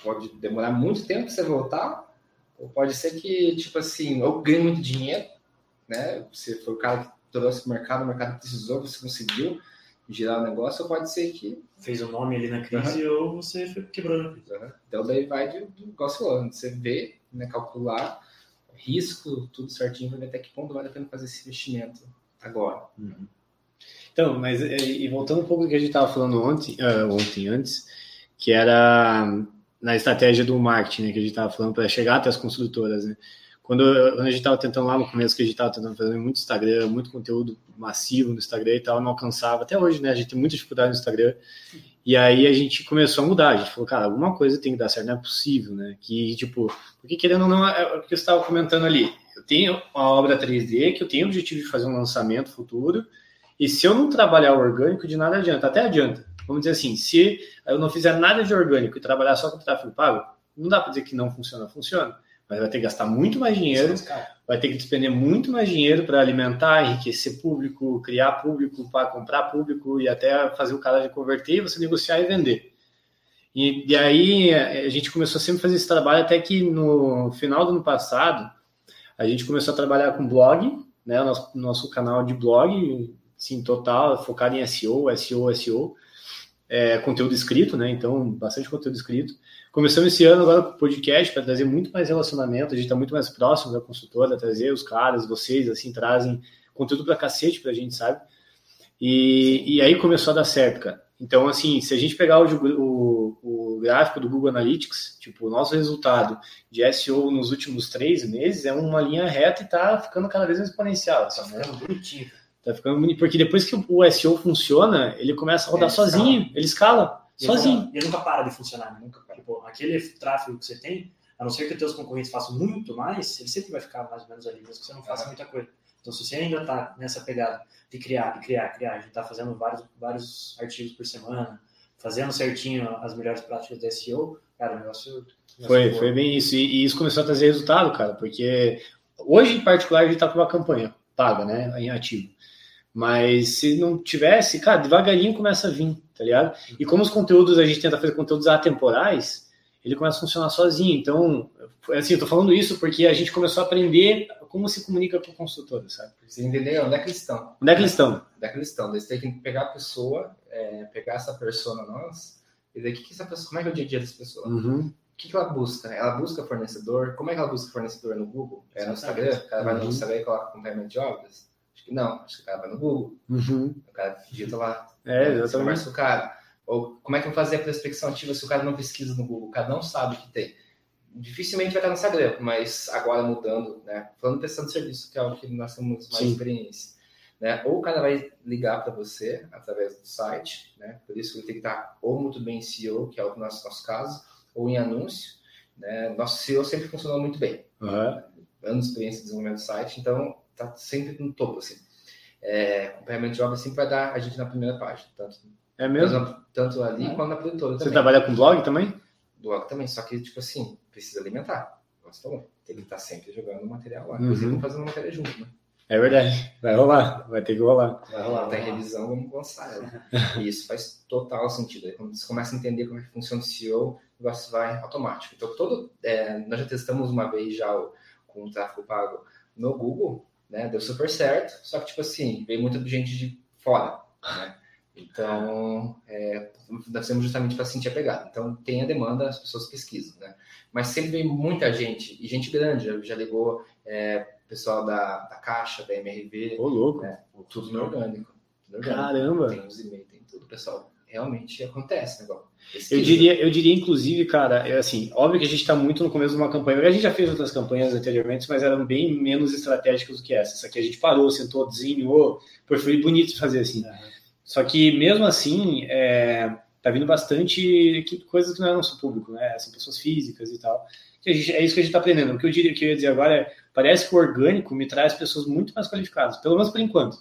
pode demorar muito tempo pra você voltar, ou pode ser que, tipo assim, ou ganhe muito dinheiro, né? Você foi o cara que trouxe o mercado, o mercado precisou, você conseguiu girar o negócio, ou pode ser que Fez o nome ali na crise ou você foi quebrando a crise. Uhum. Então daí vai de, do negócio lá, você vê, né, calcular risco, tudo certinho, pra ver até que ponto vale a pena fazer esse investimento agora. Então, mas e, e voltando um pouco do que a gente estava falando ontem, ah, ontem antes, que era na estratégia do marketing, né, que a gente estava falando para chegar até as construtoras, né? Quando, quando a gente estava tentando lá no começo, que a gente estava tentando fazer muito Instagram, muito conteúdo massivo no Instagram e tal, não alcançava. Até hoje, né? A gente tem muita dificuldade no Instagram. E aí a gente começou a mudar. A gente falou, cara, alguma coisa tem que dar certo, não é possível, né? Que, tipo, porque querendo ou não, é o que você estava comentando ali. Eu tenho uma obra 3D que eu tenho o objetivo de fazer um lançamento futuro. E se eu não trabalhar o orgânico, de nada adianta. Até adianta. vamos dizer assim, se eu não fizer nada de orgânico e trabalhar só com tráfego pago, não dá para dizer que não funciona, funciona. Mas vai ter que gastar muito mais dinheiro, vai ter que despender muito mais dinheiro para alimentar, enriquecer público, criar público, para comprar público e até fazer o cara converter, você negociar e vender. E, e aí a gente começou sempre a fazer esse trabalho até que no final do ano passado a gente começou a trabalhar com blog, né, nosso, nosso canal de blog, sim, total, focado em SEO, SEO, SEO, é, conteúdo escrito, né, então bastante conteúdo escrito. Começamos esse ano agora com o podcast para trazer muito mais relacionamento, a gente está muito mais próximo da consultora, trazer os caras, vocês, assim, trazem conteúdo para cacete para a gente, sabe? E, e aí começou a dar certo, cara. Então, assim, se a gente pegar o, o, o, gráfico do Google Analytics, tipo, o nosso resultado de SEO nos últimos três meses é uma linha reta e tá ficando cada vez mais exponencial. Tá ficando bonitinho. Tá ficando bonito, porque depois que o SEO funciona, ele começa a rodar é, sozinho, escala. ele escala ele sozinho. Nunca, ele nunca para de funcionar, né? nunca. Tipo, aquele tráfego que você tem, a não ser que os teus concorrentes façam muito mais, ele sempre vai ficar mais ou menos ali, mesmo que você não faça muita coisa. Então, se você ainda está nessa pegada de criar, de criar, criar, a gente está fazendo vários, vários artigos por semana, fazendo certinho as melhores práticas de SEO, cara, o negócio. Foi, foi bem isso. E, e, isso começou a trazer resultado, cara, porque hoje, em particular, a gente está com uma campanha paga, né, em ativo. Mas se não tivesse, cara, devagarinho começa a vir, tá ligado? E como os conteúdos, a gente tenta fazer conteúdos atemporais, ele começa a funcionar sozinho. Então, assim, eu tô falando isso porque a gente começou a aprender como se comunica com o consultor, sabe? Você entendeu? Onde é que eles estão? Onde é que eles estão? Onde é que eles estão? Eles têm que pegar a pessoa, é, pegar essa persona nossa, e daí que, que essa pessoa, como é que é o dia a dia dessa pessoa? Uhum. O que, que ela busca? Ela busca fornecedor? Como é que ela busca fornecedor no Google? É no Instagram? O cara vai no uhum. Instagram e coloca acompanhamento de obras? Acho que não. Acho que o cara vai no Google. Uhum. O cara digita lá. É, exatamente. Conversa com o cara. Ou como é que eu vou fazer a prospecção ativa se o cara não pesquisa no Google? O cara não sabe que tem dificilmente vai estar no Instagram, mas agora mudando, né? Falando prestando serviço, que é o que nós temos mais Sim. experiência. Né? Ou o cara vai ligar para você através do site, né? Por isso ele tem que estar ou muito bem em SEO, que é o nosso, nosso caso, ou em anúncio. Né? Nosso SEO sempre funcionou muito bem. Uhum. Anos de experiência de desenvolvimento do site, então tá sempre no topo, assim. É, acompanhamento de obra sempre vai dar a gente na primeira página, tanto, é mesmo? tanto, ali é. quanto na produtora Você trabalha com blog também? Blog também, só que, tipo assim, precisa alimentar. Gosta bom. Tem que estar sempre jogando material lá. Inclusive, uhum. fazendo matéria junto, né? É verdade. Vai rolar. Vai ter que rolar. Vai rolar. Tá em revisão, vamos lançar ela. e isso faz total sentido. Aí, quando você começa a entender como é que funciona o SEO, o negócio vai automático. Então, todo, é, nós já testamos uma vez já o, com o tráfego pago no Google, né? Deu super certo. Só que, tipo assim, veio muita gente de fora, né? Então, é, nós temos justamente para sentir a pegada. Então, tem a demanda, as pessoas pesquisam, né? Mas sempre vem muita gente, e gente grande, já, já ligou é, pessoal da, da Caixa, da MRV. Ô, louco. Né? Tudo no orgânico. Tudo orgânico. Caramba! Tem os e-mails, tem tudo, pessoal. Realmente acontece negócio. Eu diria, eu diria, inclusive, cara, é assim, óbvio que a gente está muito no começo de uma campanha. A gente já fez outras campanhas anteriormente, mas eram bem menos estratégicas do que essa. Essa aqui a gente parou, sentou, desenhou, foi bonito fazer assim. Uhum. Só que mesmo assim, é, tá vindo bastante coisas que não é nosso público, né? São pessoas físicas e tal. Gente, é isso que a gente está aprendendo. O que eu, diria, que eu ia dizer agora é, parece que o orgânico me traz pessoas muito mais qualificadas, pelo menos por enquanto.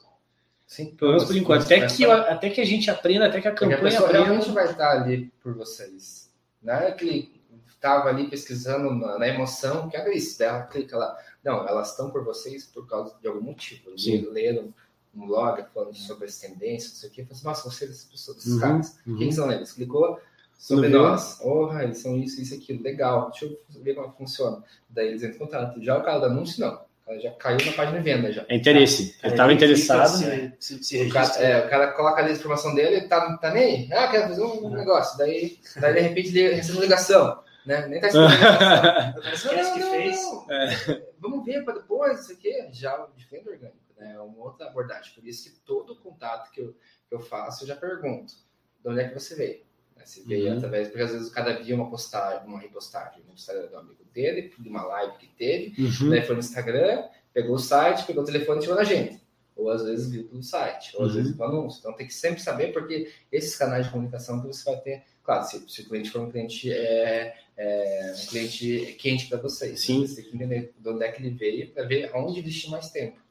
Sim, pelo menos por enquanto. Até que, até que a gente aprenda, até que a campanha Porque a aprenda. realmente vai estar ali por vocês. Não é que estava ali pesquisando na, na emoção, que é isso, ela clica lá. Não, elas estão por vocês por causa de algum motivo. Sim. Leram um blog falando sobre as tendências, não sei o quê. Falei assim, nossa, você dessas pessoas, desses uhum, caras. Uhum. Quem são eles? Clicou sobre nós. Oh, eles são isso, isso, aquilo. Legal, deixa eu ver como funciona. Daí eles entram em contato. Já o cara do anúncio, não. O cara já caiu na página de venda já. É interesse. Ele estava interessado. Se, se, se o, cara, é, o, cara, coloca ali a informação dele, ele tá, tá nem aí. Ah, quero fazer um uhum. negócio. Daí, daí, de repente, ele recebe uma ligação. Né? Nem tá esperando. que fez. É. Vamos ver para depois, isso aqui. Já de venda orgânica né? É uma outra abordagem. Por isso que todo contato que eu, que eu faço, eu já pergunto: de onde é que você veio? Né? Se veio uhum. através, porque às vezes o cara via uma postagem, uma repostagem no Instagram do amigo dele, de uma live que teve, uhum. daí foi no Instagram, pegou o site, pegou o telefone e chegou na gente. Ou às vezes viu pelo site, ou às uhum. vezes pelo anúncio. Então tem que sempre saber, porque esses canais de comunicação que você vai ter, claro, se, se o cliente for um cliente é, é um cliente quente para vocês, Sim. você tem que entender de onde é que ele veio para ver onde investir mais tempo.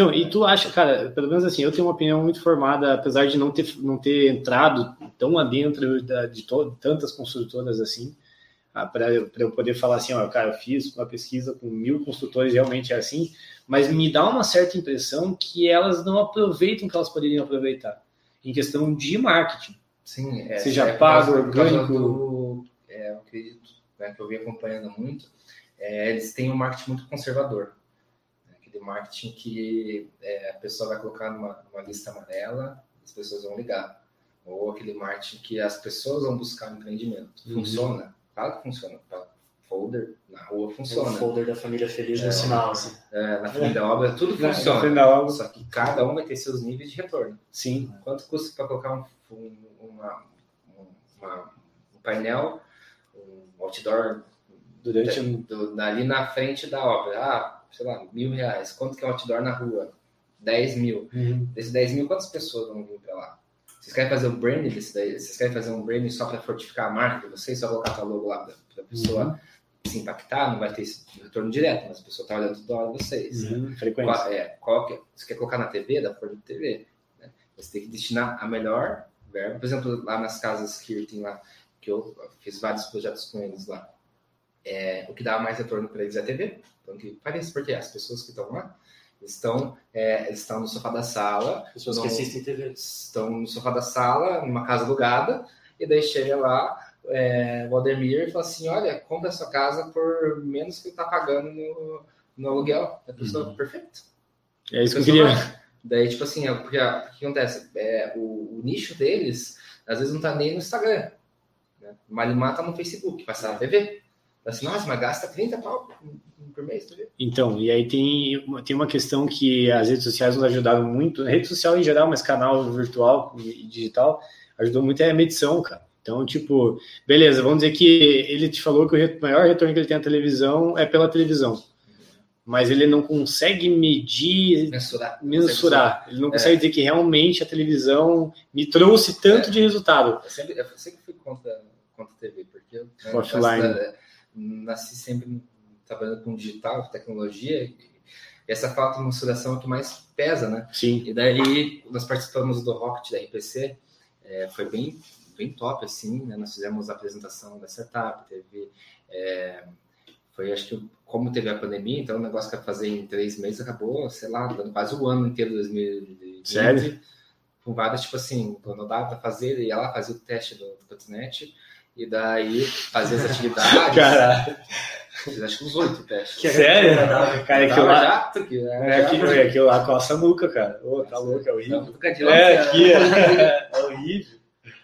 Então, e tu acha, cara, pelo menos assim, eu tenho uma opinião muito formada, apesar de não ter, não ter entrado tão adentro da, de to, tantas construtoras assim, ah, para eu poder falar assim, ó, cara, eu fiz uma pesquisa com mil construtores, realmente é assim, mas me dá uma certa impressão que elas não aproveitam o que elas poderiam aproveitar em questão de marketing. Sim, é, seja é pago, orgânico. do- é, eu acredito, né, que eu venho acompanhando muito, é, eles têm um marketing muito conservador. Aquele marketing que é, a pessoa vai colocar numa, numa lista amarela, as pessoas vão ligar. Ou aquele marketing que as pessoas vão buscar um empreendimento. Uhum. Funciona? Claro que funciona. Folder, na rua O funciona. folder da família feliz no sinal, assim. É, na frente da obra, tudo Na- funciona. no final, Só que cada um vai ter seus níveis de retorno. sim, Quanto custa para colocar um, um, uma- um- uma- um painel, um outdoor durante um do- ali na frente da obra? Ah, sei lá, mil reais. Quanto que é outdoor na rua? 10 mil. Uhum. Desses 10 mil, quantas pessoas vão vir para lá? Vocês querem fazer um branding desse daí? Vocês querem fazer um branding só para fortificar a marca de vocês? Só colocar a logo lá para a pessoa Uhum. se impactar? Não vai ter esse retorno direto, mas a pessoa está olhando toda hora vocês. Uhum, frequência. Qual, é, qual que, você quer colocar na TV, da forma de TV, né? Você tem que destinar a melhor verba. Por exemplo, lá nas casas que tem lá, que eu fiz vários projetos com eles lá, é, o que dá mais retorno para eles é a TV. Então, que parece, porque as pessoas que estão lá estão, é, estão no sofá da sala, Pessoas Não. que assistem TV. estão no sofá da sala, numa casa alugada, e daí chega lá é, o Aldemir e fala assim, olha, compra essa casa por menos que está pagando no, no aluguel. A pessoa, Uhum. perfeito. É isso que eu queria. vai. Daí, tipo assim, é, porque, o que acontece? É, o, o nicho deles, às vezes, não tá nem no Instagram. Né? O Malimar tá no Facebook, passa na TV. Fala assim, nossa, mas gasta 30 pau por mês, tá? Então, e aí tem, uma- tem uma questão que as redes sociais nos ajudaram muito, rede social em geral, mas canal virtual e digital, ajudou muito é a medição, cara. Então, tipo, beleza, vamos dizer que ele te falou que o maior retorno que ele tem na televisão é pela televisão, mas ele não consegue medir, Mensurar. mensurar. Ele não É. consegue dizer que realmente a televisão me trouxe tanto de resultado. Eu sempre, eu sempre fui contra, contra a TV, porque eu né, Offline. nasci sempre trabalhando com digital, tecnologia, essa falta de mensuração é o que mais pesa, né? Sim. E daí nós participamos do Rocket da RPC, é, foi bem, bem top, assim, né? Nós fizemos a apresentação da startup, teve. é, foi, acho que, como teve a pandemia, então o negócio que ia fazer em três meses acabou, sei lá, dando quase o ano inteiro de 2020. Sério? Com várias, tipo assim, quando dava para fazer, ia lá fazer o teste do, do e daí fazia as atividades. Caralho. Fiz acho que uns oito testes. Sério? Cara, aquilo lá, aqui, né? é aquilo, é aquilo lá coça a nuca, cara. Ô, tá louco, é horrível. Não, lá, É, né? aqui é, é horrível.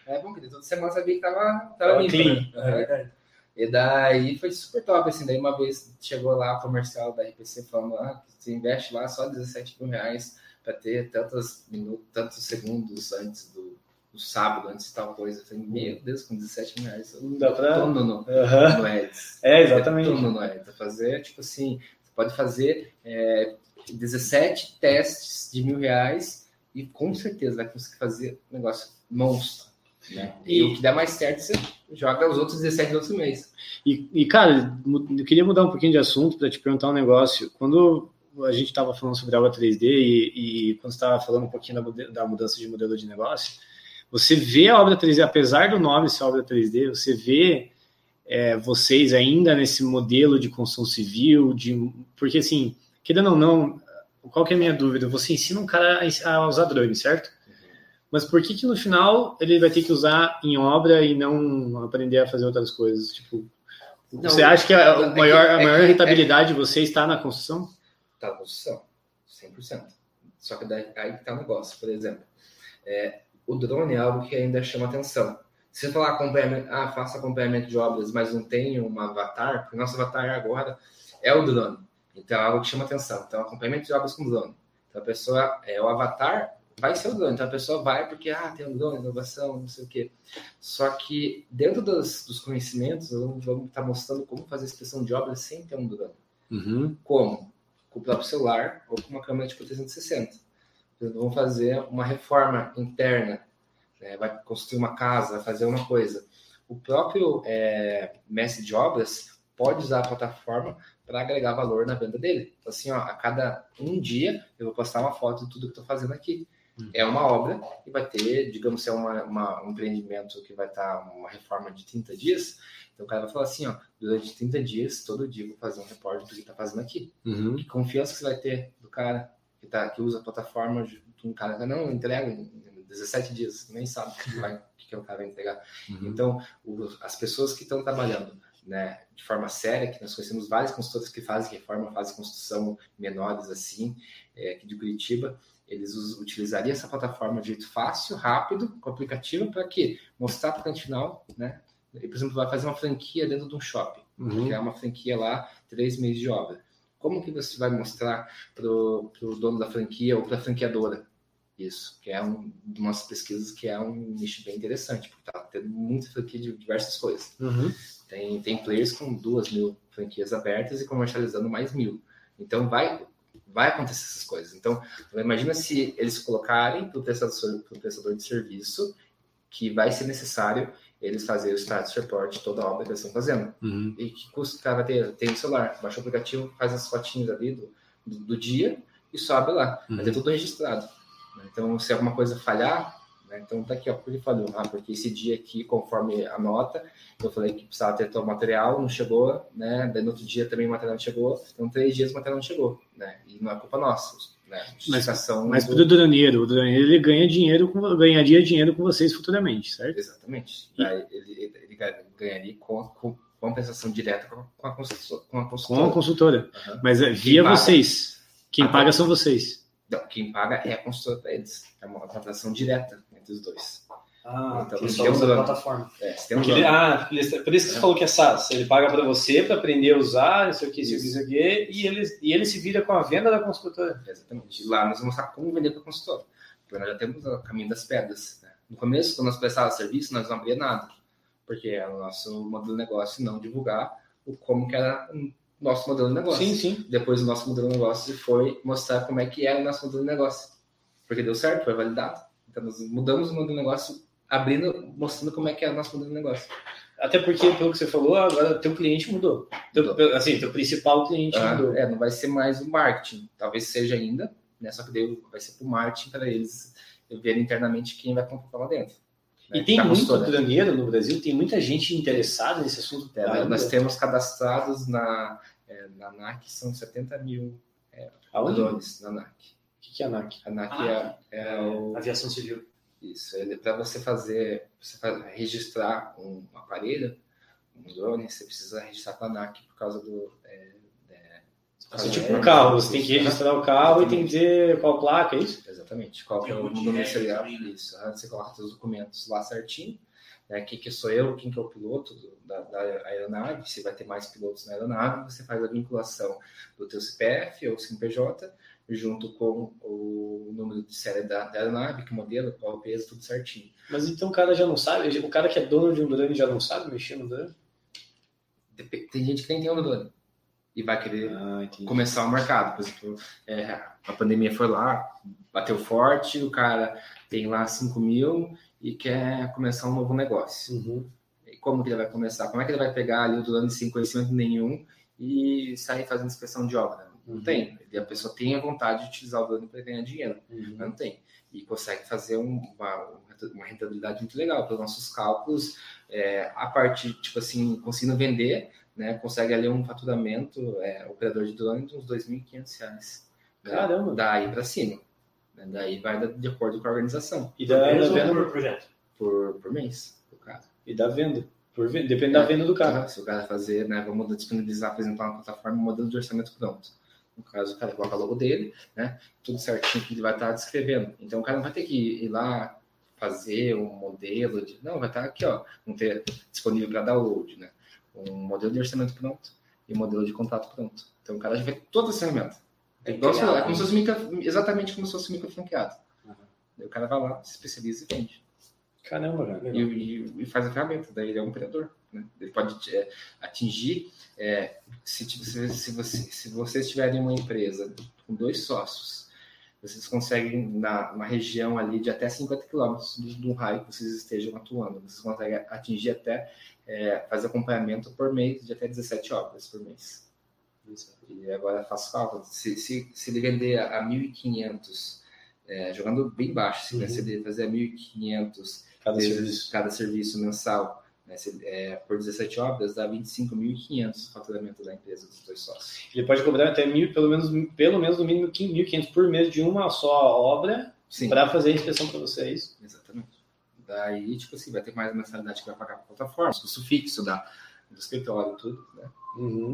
É bom, porque toda semana sabia que tava, tava limpo, né? É verdade. E daí foi super top, assim, daí uma vez chegou lá o comercial da RPC falando, ah, você investe lá só 17 mil reais para ter tantos minutos, tantos segundos antes do, do sábado, antes de tal coisa. Eu falei, meu Deus, com 17 mil reais, eu Não dá pra- detono no, Aham. no Ads. É, exatamente. Detono no Ads. Fazer, tipo assim, você pode fazer é, 17 testes de mil reais e com certeza vai conseguir fazer um negócio monstro. Né? E, E- o que der mais certo, você joga os outros 17 do outro mês. E, e, cara, eu queria mudar um pouquinho de assunto para te perguntar um negócio. Quando a gente estava falando sobre a obra 3D e, e quando você estava falando um pouquinho da, da mudança de modelo de negócio, você vê a obra 3D, apesar do nome ser obra 3D, você vê é, vocês ainda nesse modelo de construção civil, de porque assim, querendo ou não, qual que é a minha dúvida? Você ensina um cara a, a usar drone, certo? Mas por que que no final ele vai ter que usar em obra e não aprender a fazer outras coisas? Tipo, Não, você acha que a, é que- maior, a é maior que- rentabilidade de você está na construção? Tá na construção, 100%. Só que daí aí que tá o negócio, por exemplo. É, o drone é algo que ainda chama atenção. Se você falar acompanhamento, ah, faça acompanhamento de obras, mas não tem um avatar, porque o nosso avatar agora é o drone. Então é algo que chama atenção. Então, acompanhamento de obras com drone. Então a pessoa, é o avatar vai ser o drone. Então a pessoa vai porque, ah, tem um drone, inovação, não sei o quê. Só que dentro dos, dos conhecimentos, vamos estar mostrando como fazer inspeção de obras sem ter um drone. Uhum. Como? Com o próprio celular ou com uma câmera tipo 360. Eles vão fazer uma reforma interna, né? vai construir uma casa, fazer uma coisa. O próprio é, mestre de obras pode usar a plataforma para agregar valor na venda dele. Então, assim, ó, a cada um dia eu vou postar uma foto de tudo que estou fazendo aqui. é uma obra e vai ter, digamos, se é uma, uma, um empreendimento que vai estar uma reforma de 30 dias, então o cara vai falar assim, ó, durante 30 dias, todo dia vou fazer um reporte do que está fazendo aqui. Uhum. Que confiança que você vai ter do cara que, tá, que usa a plataforma de um cara que não entrega em 17 dias, nem sabe o que, vai, o que o cara vai entregar. Uhum. Então, o, as pessoas que estão trabalhando né, de forma séria, que nós conhecemos vários consultores que fazem reforma, fazem construção menores assim, é, aqui de Curitiba, eles utilizariam essa plataforma de jeito fácil, rápido, com aplicativo, para quê? Mostrar para o cliente final, né? Ele, por exemplo, vai fazer uma franquia dentro de um shopping, Uhum. criar uma franquia lá, três meses de obra. Como que você vai mostrar para o dono da franquia ou para a franqueadora? Isso, que é um, de umas pesquisas que é um nicho bem interessante, porque tá tendo muita franquia de diversas coisas. Uhum. Tem, tem players com duas mil franquias abertas e comercializando mais mil. Então vai, vai acontecer essas coisas. Então, imagina se eles colocarem para o prestador, pro prestador de serviço que vai ser necessário eles fazerem o status report toda a obra que eles estão fazendo. Uhum. E que custo o cara vai ter? Tem no celular, baixa o aplicativo, faz as fotinhas ali do, do, do dia e sobe lá. Vai ter Uhum. tudo registrado. né? Então, se alguma coisa falhar, né, então tá aqui, ó, porque falhou. Ah, porque esse dia aqui, conforme a nota, eu falei que precisava ter todo o material, não chegou, né? Daí no outro dia também o material não chegou. Então, três dias o material não chegou, né? E não é culpa nossa, né? Justificação Mas do- pro Droneiro, o Droneiro ele ganha dinheiro com, ganharia dinheiro com vocês futuramente, certo? Exatamente. E- ele, ele, ele ganha- ganharia com, com compensação direta com a, com a consultora. Com a consultora. consultora. Aham. Mas é via paga? vocês. Quem Ah, paga tá. são vocês. Não, quem paga é a consultora para eles. É uma contratação direta entre os dois. Ah, Então, que se só tem usa a drone. plataforma. É, tem um Porque ele- drone. ah, por isso isso que você falou que é SaaS. Ele paga para você para aprender a usar, não sei o que, isso, aqui, isso aqui, e ele, e ele se vira com a venda da construtora. Exatamente. E lá nós vamos mostrar como vender para a consultora. Porque nós já temos o caminho das pedras. né? No começo, quando nós prestávamos serviço, nós não abria nada. Porque era o nosso modelo de negócio não divulgar o como que era o nosso modelo de negócio. Sim, sim. Depois o nosso modelo de negócio foi mostrar como é que era o nosso modelo de negócio. Porque deu certo, foi validado. Então nós mudamos o modelo de negócio, abrindo, mostrando como é que era o nosso modelo de negócio. Até porque, pelo que você falou, agora teu cliente mudou. Teu, assim, teu principal cliente Ah, mudou. é, não vai ser mais o marketing. Talvez seja ainda, né? Só que daí vai ser para o marketing para eles verem internamente quem vai comprar lá dentro. né? E tem muito consultora. droneiro no Brasil, tem muita gente interessada nesse assunto. É, nós temos cadastrados na, é, na ANAC, são 70 mil Aonde? drones na ANAC. O que que é a ANAC? A ANAC Ah, é, é o Aviação civil. Isso, para você fazer, você fa- registrar um aparelho, um drone, você precisa registrar com a ANAC por causa do. É, é, Assim, é, tipo um carro, você tem que registrar o carro e tem que dizer qual placa, é isso? Exatamente, qual que é o número serial. né? Isso, você coloca seus documentos lá certinho, né? Quem que sou eu, quem que é o piloto do- da, da aeronave, se vai ter mais pilotos na aeronave, você faz a vinculação do teu CPF ou CNPJ junto com o número de série da, da aeronave, que modelo, qual o peso, tudo certinho. Mas então o cara já não sabe, o cara que é dono de um drone já não sabe mexer no drone? Tem gente que nem tem um drone e vai querer Ah, começar o mercado. Por exemplo, é, a pandemia foi lá, bateu forte, o cara tem lá 5 mil e quer começar um novo negócio. Uhum. E como que ele vai começar? Como é que ele vai pegar ali o drone sem conhecimento nenhum e sair fazendo inspeção de obra? Não Uhum. tem. E a pessoa tem a vontade de utilizar o drone para ganhar dinheiro, Uhum. mas não tem. E consegue fazer um- uma, uma rentabilidade muito legal pelos nossos cálculos. É, a parte, tipo assim, conseguindo vender, né, consegue ali um faturamento, é, operador de drone, de uns 2.500 reais. né? Caramba. Daí para cima. Né? Daí vai de acordo com a organização, E da, da Menos ou venda, por projeto? por, por mês, no caso. e da venda. Por venda. Depende da venda do carro. Se o cara fazer, né, vamos disponibilizar, apresentar uma plataforma, um modelo de orçamento pronto. No caso, o cara coloca o logo dele, né, tudo certinho que ele vai estar descrevendo. Então, o cara não vai ter que ir lá fazer um modelo de... Não, vai estar aqui, ó, vão ter disponível para download, né, um modelo de orçamento pronto e um modelo de contrato pronto. Então, o cara já vê toda essa ferramenta. É, igual é como se fosse micro, exatamente como se fosse micro franqueado. Daí o cara vai lá, se especializa e vende Caramba, cara. e, e- e faz a ferramenta, daí ele é um operador. Né? Ele pode é, atingir, é, se, se, se, você, se vocês tiverem uma empresa com dois sócios, vocês conseguem, na, na região ali de até 50 quilômetros do, do raio que vocês estejam atuando, vocês conseguem atingir até, é, fazer acompanhamento por mês de até 17 obras por mês. E agora faço cálculo, se, se, se ele vender a 1.500 é, jogando bem baixo, se, Uhum. ele fazer 1.500 Cada vezes serviço. cada serviço mensal, é, por 17 obras, dá 25.500 o faturamento da empresa dos dois sócios. Ele pode cobrar até mil, pelo menos, pelo menos no mínimo 1.500 por mês de uma só obra para fazer a inspeção para vocês. exatamente. Daí, tipo assim, vai ter mais mensalidade que vai pagar para a plataforma, custo fixo da, do escritório e tudo, né?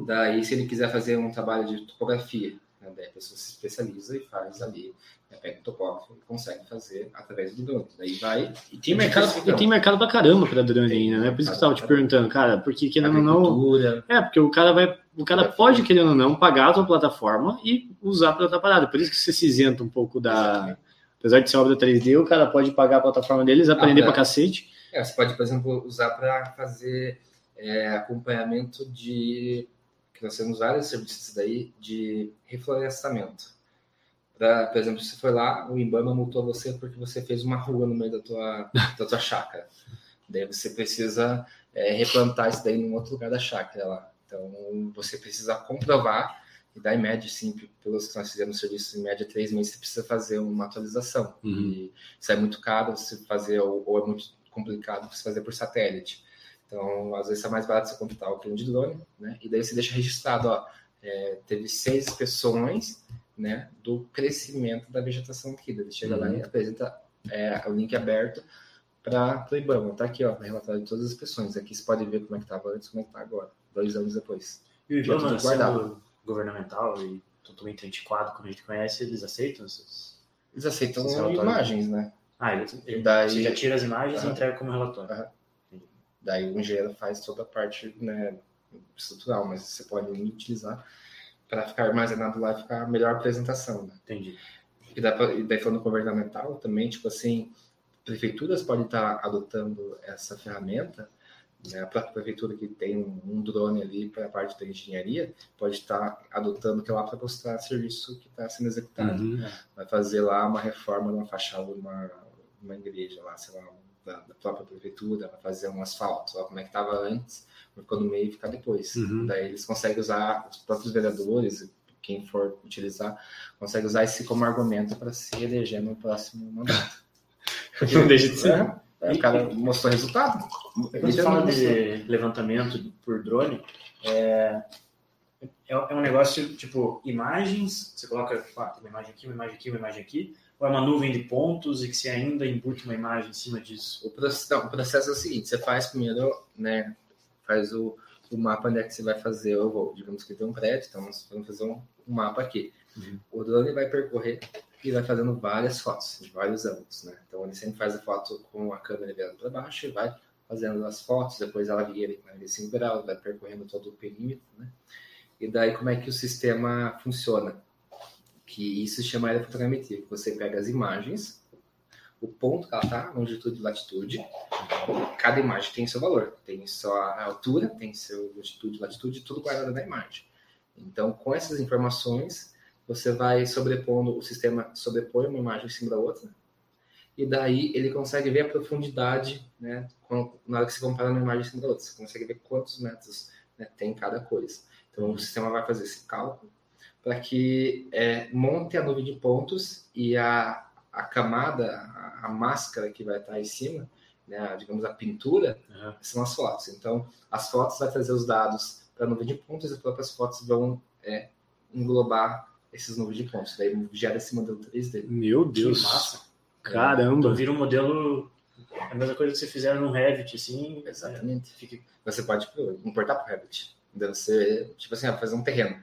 Daí, se ele quiser fazer um trabalho de topografia, né, daí a pessoa se especializa e faz ali, né, pega o topógrafo e consegue fazer através do drone. Daí vai. E tem mercado, e tem mercado pra caramba pra drone ainda, né? Por isso que eu tava te perguntando, cara, porque querendo ou não. É, porque o cara vai. O cara pode, querendo ou não, pagar a tua plataforma e usar pra outra parada. Por isso que você se isenta um pouco da. Exatamente. Apesar de ser obra 3D, o cara pode pagar a plataforma deles, aprender é. pra cacete. É, você pode, por exemplo, usar para fazer é, acompanhamento de. Que nós temos vários serviços daí de reflorestamento. Pra, por exemplo, se foi lá, o Ibama multou você porque você fez uma rua no meio da tua, da tua chácara. Daí você precisa é, replantar isso daí num outro lugar da chácara lá. Então você precisa comprovar, e daí, em média, sim, pelos que nós fizemos serviço, em média, três meses, você precisa fazer uma atualização. Uhum. E isso é muito caro você fazer, ou, ou é muito complicado você fazer por satélite. Então, às vezes é mais barato você contratar o cliente de drone, né? E daí você deixa registrado, ó, é, teve seis inspeções, né, do crescimento da vegetação aqui. Ele chega lá Uhum. e apresenta é, o link aberto para o IBAMA. Tá aqui, ó, relatório de todas as inspeções. Aqui você pode ver como é que estava antes, como é que está agora, dois anos depois. E o IBAMA, guardado. sendo governamental e totalmente antiquado, como a gente conhece, eles aceitam essas... Eles aceitam imagens, né? Ah, ele, ele, Daí- você já tira as imagens e entrega como relatório. Aham. Daí o engenheiro faz toda a parte né, estrutural, mas você pode utilizar para ficar armazenado lá e ficar a melhor apresentação. Né? Entendi. E, pra, e daí falando governamental também, tipo assim, prefeituras podem estar adotando essa ferramenta, né? a própria prefeitura que tem um, drone ali para a parte da engenharia, pode estar adotando aquilo lá para mostrar serviço que está sendo executado Uhum. vai fazer lá uma reforma de uma fachada de uma, uma igreja lá, sei lá, da, da própria prefeitura, vai fazer um asfalto, ó, como é que estava antes, ficou no meio e ficar depois. Uhum. Daí eles conseguem usar, os próprios vereadores, quem for utilizar, consegue usar esse como argumento para se eleger no próximo mandato. Porque não deixa de ser. É, é, o cara mostrou resultado. Quando você fala de levantamento por drone, é, é, é um negócio tipo imagens, você coloca ah, tem uma imagem aqui, uma imagem aqui, uma imagem aqui, ou é uma nuvem de pontos e que você ainda embute uma imagem em cima disso? O processo, não, o processo é o seguinte: você faz primeiro, né? Faz o, o mapa onde é que você vai fazer o voo. Digamos que tem um prédio, então nós vamos fazer um, um mapa aqui. Uhum. O drone vai percorrer e vai fazendo várias fotos, de vários ângulos, né? Então ele sempre faz a foto com a câmera virada para baixo e vai fazendo as fotos, depois ela vira em 5 graus, vai percorrendo todo o perímetro, né? E daí como é que o sistema funciona? Que isso chama aerofotogrametria, você pega as imagens, o ponto que ela tá, longitude e latitude, cada imagem tem seu valor, tem sua altura, tem seu longitude, latitude, tudo guardado na imagem. Então, com essas informações, você vai sobrepondo, o sistema sobrepõe uma imagem em cima da outra, e daí ele consegue ver a profundidade, né, na hora que você compara uma imagem em cima da outra, você consegue ver quantos metros né, tem cada coisa. Então, o sistema vai fazer esse cálculo para que é, monte a nuvem de pontos e a, a camada, a, a máscara que vai estar em cima, né, a- digamos a pintura, Aham. são as fotos. Então, as fotos vai trazer os dados para a nuvem de pontos e as próprias fotos vão é, englobar esses nuvens de pontos. Daí gera esse modelo 3D. Meu Que Deus. massa. Caramba. Então vira um modelo, a mesma coisa que você fizeram no Revit, assim. Exatamente. é, fica- Você pode pô, importar para o Revit. Deve ser, tipo assim, fazer um terreno.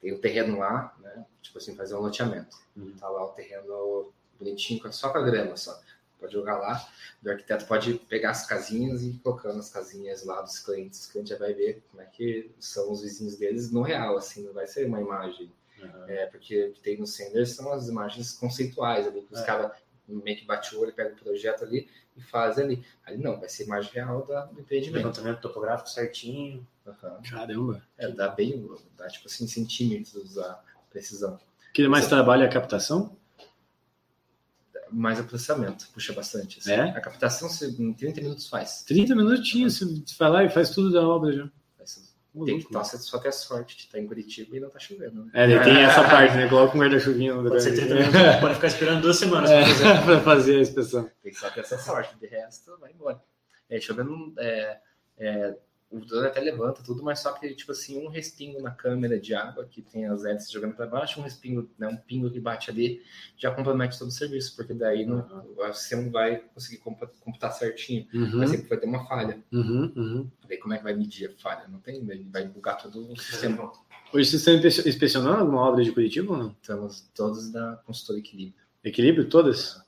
Tem o terreno lá, né? Tipo assim, fazer um loteamento. Uhum. Tá lá o terreno bonitinho, só com a grama só. Pode jogar lá. O arquiteto pode pegar as casinhas e ir colocando as casinhas lá dos clientes. O cliente já vai ver como é que são os vizinhos deles no real, assim, não vai ser uma imagem. Aham. É, porque o que tem no Sender são as imagens conceituais ali, que os É. caras meio que bate o olho, pega o projeto ali e faz ali. Ali não, vai ser imagem real da, do empreendimento. Levantamento topográfico certinho. Aham. Caramba. É, dá bem, dá tipo assim, centímetros a precisão. Que mais trabalha é a captação? Mais o processamento, puxa bastante. assim. É? A captação você, em 30 minutos faz. 30 minutinhos, você vai lá e faz tudo da obra já. Tem que nossa, só ter a sorte de estar em Curitiba e não tá chovendo. Né? É, daí tem essa parte, né? Coloca um guarda-chuvinha no Pode ser 30 minutos, pode ficar esperando duas semanas É, pra fazer. pra fazer a inspeção. Tem que só ter essa sorte, de resto vai embora. É, chovendo, é, é, o drone até levanta tudo, mas só que, tipo assim, um respingo na câmera de água, que tem as hélices jogando para baixo, um respingo, né, um pingo que bate ali, já compromete todo o serviço, porque daí não, você não vai conseguir computar certinho, Uhum, mas sempre vai ter uma falha. uhum, uhum. Daí como é que vai medir a falha? Não tem, daí vai bugar todo o sistema. Hoje vocês estão inspe- inspecionando alguma obra de Curitiba ou não? Estamos todos da consultora Equilíbrio. Equilíbrio? Todas?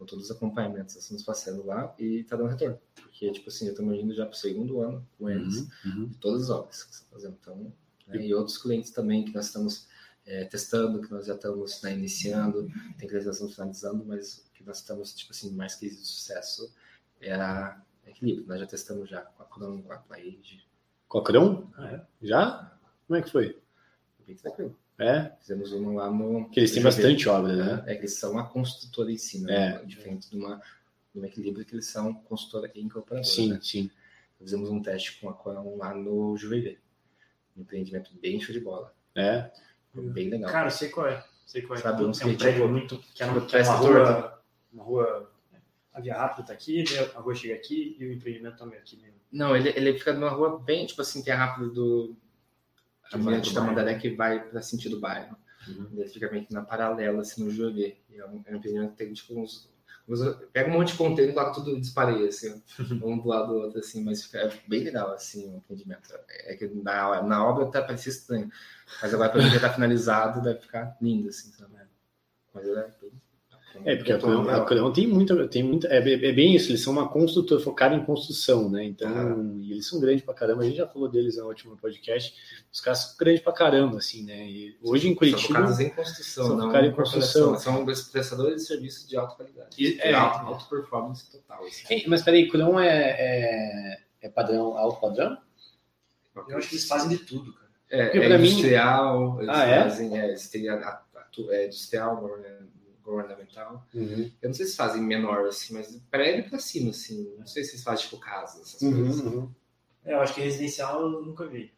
Então, todos os acompanhamentos estamos fazendo lá e tá dando retorno. Porque, tipo assim, eu estamos indo já para o segundo ano com eles. Uhum, uhum. de todas as obras que está fazendo. Então, né, e outros clientes também que nós estamos é, testando, que nós já estamos né, iniciando, tem que nós estamos finalizando, mas o que nós estamos, tipo assim, mais que de sucesso é a equilíbrio. Nós já testamos já com a Chrome, com a Plaid, Cocrão? Ah, é? Já? Como é que foi? bem tranquilo. É? Fizemos uma lá no... Que eles têm bastante obra, né? É que eles são a construtora em si, né? É. Diferente de uma, de uma equilíbrio que eles são construtora e incorporadora. Sim, né? sim. Fizemos um teste com a Coram lá no Juveiro. Um empreendimento bem show de bola. É. Bem legal. Cara, eu sei qual é. Sei qual é. Sabe, um é um prédio tipo- muito. Que é uma, que é uma rua. Uma rua. A Via Rápida tá aqui, daí a rua chega aqui e o empreendimento também aqui mesmo. Não, ele, ele fica numa rua bem, tipo assim, tem a rápido do Avenida vai de Tamandaré que vai para sentido bairro. Uhum. Ele fica meio que na paralela, assim, no. E é um, é um empreendimento que tem, tipo, uns, uns- Pega um monte de conteúdo e coloca tudo dispareia, assim, um do lado do outro, assim, mas fica bem legal, assim, o empreendimento. É que na, na obra até parecia estranho, mas agora mim já tá finalizado, deve ficar lindo, assim, sabe? Mas é bem... É, porque a. Creon tem muita, tem muita é, é bem isso, eles são uma construtora focada em construção, né? Então, e eles são grandes pra caramba, a gente já falou deles no último podcast, os caras são grandes pra caramba, assim, né? E hoje em São Curitiba, focados em construção, são não focados em construção. São prestadores de serviço de alta qualidade. E- de é. alta, alta performance total. Assim. Mas peraí, Creon é, é, é padrão, alto padrão? Eu acho que eles fazem de tudo, cara. É, é pra mim- industrial, eles Ah, é? fazem, é, eles têm a, a- a- é, industrial, govern- governamental. Uhum. Eu não sei se fazem menor, assim, mas prédio pra cima, assim. Não sei se fazem, tipo, casa, essas Uhum, coisas. uhum. É, eu acho que residencial eu nunca vi.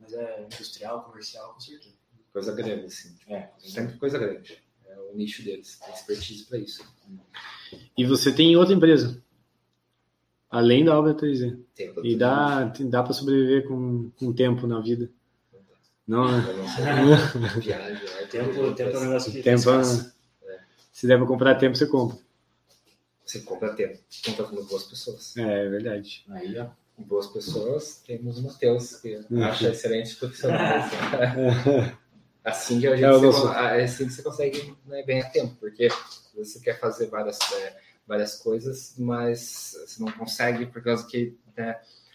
Mas é industrial, comercial, com certeza. Coisa grande, assim. É, Sempre coisa grande. É o nicho deles. Tem expertise pra isso. E você tem outra empresa, além da obra 3D. Tem E dá, dá para sobreviver com, com tempo na vida. Não, né? É, Tempo, tempo é um negócio que Tempo, escassa. Se der para comprar tempo, você compra. Você compra tempo. Compra com boas pessoas. É, é verdade. Aí, ó. Com boas pessoas, temos o Matheus, que Uhum. acha excelente profissional. assim. Assim que, a gente É você, é assim que você consegue né, ganhar tempo, porque você quer fazer várias, é, várias coisas, mas você não consegue por causa que. Né,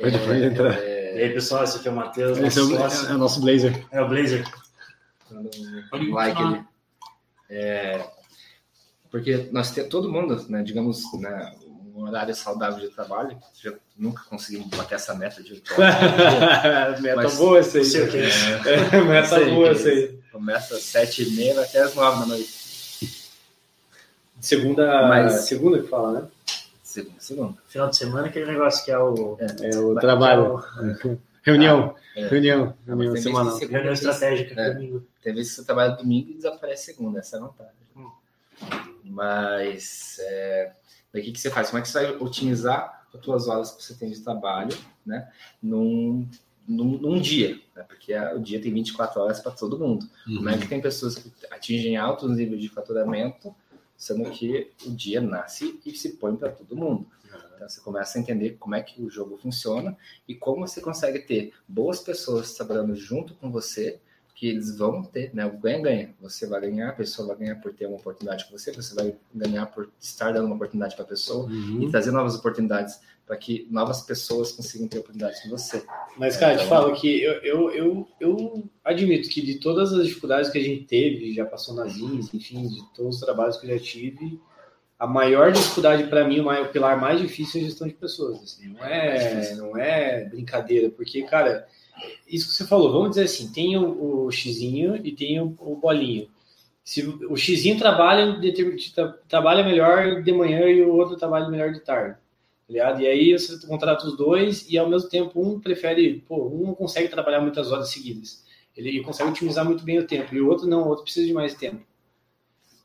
Pode- pode entrar. É, E aí, pessoal, esse aqui é o Matheus, Esse é o, é o nosso Blazer. É o Blazer. Pode um like ali. É, porque nós temos todo mundo, né, digamos, né, um horário saudável de trabalho, já nunca conseguimos bater essa meta de oito horas. Meta Mas- boa essa aí. Sei o que é isso. É, meta Sei boa essa aí. Começa às sete e meia até às nove da noite. Segunda, Mas- segunda que fala, né? Segunda, segunda. Final de semana, aquele negócio que é o. É o trabalho. Reunião. É. Reunião. Reunião semanal. Reunião estratégica, É. domingo. Tem vezes que você trabalha domingo e desaparece segunda, essa não tá. Hum. Mas é, daí o que, você faz? Como é que você vai otimizar as suas horas que você tem de trabalho, né? Num, num, num dia, né? Porque a- o dia tem 24 horas para todo mundo. Como é que tem pessoas que atingem altos níveis de faturamento, sendo que o dia nasce e se põe para todo mundo. Então você começa a entender como é que o jogo funciona e como você consegue ter boas pessoas trabalhando junto com você, que eles vão ter, né? O ganha-ganha. Você vai ganhar, a pessoa vai ganhar por ter uma oportunidade com você, você vai ganhar por estar dando uma oportunidade para a pessoa Uhum. e trazer novas oportunidades para que novas pessoas consigam ter oportunidades com você. Mas, cara, te Então- falo que eu, eu, eu, eu admito que de todas as dificuldades que a gente teve, já passou nas INS, enfim, de todos os trabalhos que eu já tive, a maior dificuldade para mim, o, pilar mais difícil é a gestão de pessoas. assim, não, é, não é brincadeira, porque, cara, isso que você falou, vamos dizer assim, tem o, o xizinho e tem o, o bolinho. Se o xizinho trabalha, trabalha melhor de manhã e o outro trabalha melhor de tarde. tá ligado? E aí você contrata os dois e ao mesmo tempo um prefere, pô, um não consegue trabalhar muitas horas seguidas. Ele consegue otimizar muito bem o tempo e o outro não, o outro precisa de mais tempo.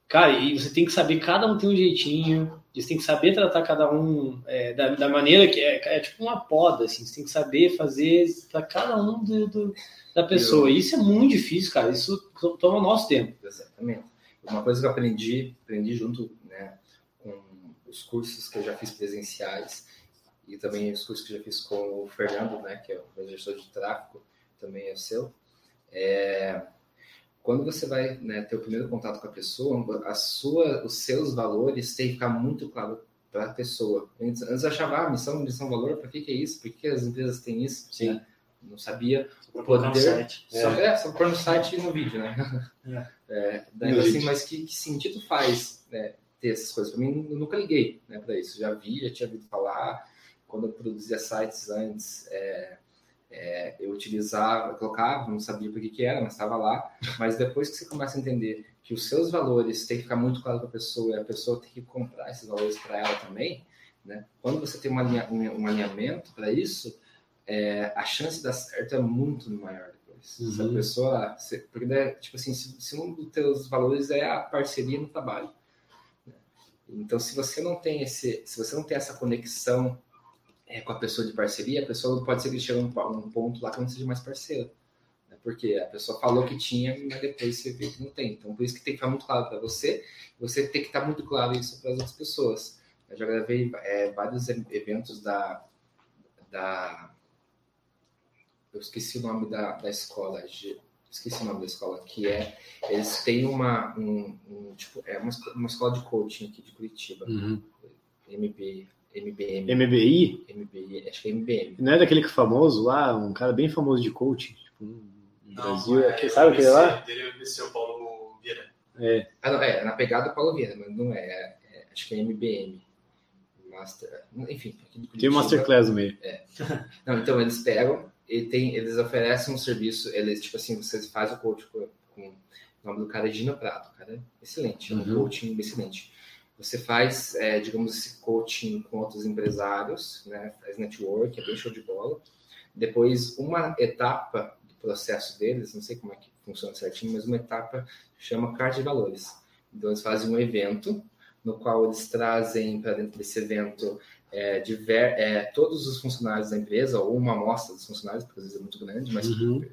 Cara, e você tem que saber, cada um tem um jeitinho, você tem que saber tratar cada um é, da, da, maneira que é, é, tipo uma poda, assim, você tem que saber fazer para cada um do, do, da pessoa. E isso é muito difícil, cara, isso toma o nosso tempo. Exatamente. Uma coisa que eu aprendi, aprendi junto né, com os cursos que eu já fiz presenciais e também os cursos que eu já fiz com o Fernando, né, que é o gestor de tráfego, também é seu, é quando você vai né, ter o primeiro contato com a pessoa, a sua, os seus valores têm que ficar muito claro para a pessoa. Antes, antes eu achava, ah, missão, missão, valor, para que, que é isso? Por que as empresas têm isso? Sim. Né? Não sabia. O poder... Site. Só, é. é, só pôr no site e no vídeo, né? É. É, daí, assim, mas que, que, sentido faz né, ter essas coisas? Para mim, eu nunca liguei né, para isso. Já vi, já tinha ouvido falar. Quando eu produzia sites antes, é, é, eu utilizava, eu colocava, não sabia por que, que era, mas estava lá. Mas depois que você começa a entender que os seus valores têm que ficar muito claro para a pessoa e a pessoa tem que comprar esses valores para ela também, né? quando você tem um alinhamento para isso, é, a chance de dar certo é muito maior depois. Uhum. Se a uhum. pessoa. Se, porque, né, tipo assim, se, se um dos teus valores é a parceria no trabalho. Né? Então, se você não tem esse, se você não tem essa conexão é, com a pessoa de parceria, a pessoa pode ser que chegue a um, um ponto lá que não seja mais parceira. Né? Porque a pessoa falou que tinha, mas depois você vê que não tem. Então, por isso que tem que ficar muito claro para você, você tem que estar muito claro isso para as outras pessoas. Eu já gravei é, vários eventos da, da. Eu esqueci o nome da, da escola, esqueci o nome da escola, que é. Eles têm uma. Um, um tipo, é uma, uma escola de coaching aqui de Curitiba. Uhum. MB, MBM. MBI? MBI, acho que é MBM. Não é daquele que é famoso lá, um cara bem famoso de coaching, tipo, no Brasil. É, é, sabe aquele lá? Dele é o Paulo Vieira. É. Ah, não, é, na pegada do Paulo Vieira, mas não é, é, é acho que é MBM. Master, enfim. Tem um Masterclass no meio. É. Não, então eles pegam e tem, eles oferecem um serviço, eles, tipo assim, você faz o coaching com, com o nome do cara é Gino Prato, cara, é excelente, é um uhum. coaching excelente. Você faz, é, digamos, esse coaching com outros empresários, né? faz network, é bem show de bola. Depois, uma etapa do processo deles, não sei como é que funciona certinho, mas uma etapa chama carta de valores. Então, eles fazem um evento no qual eles trazem para dentro desse evento é, diver, é, todos os funcionários da empresa, ou uma amostra dos funcionários, porque às vezes é muito grande, mas uhum.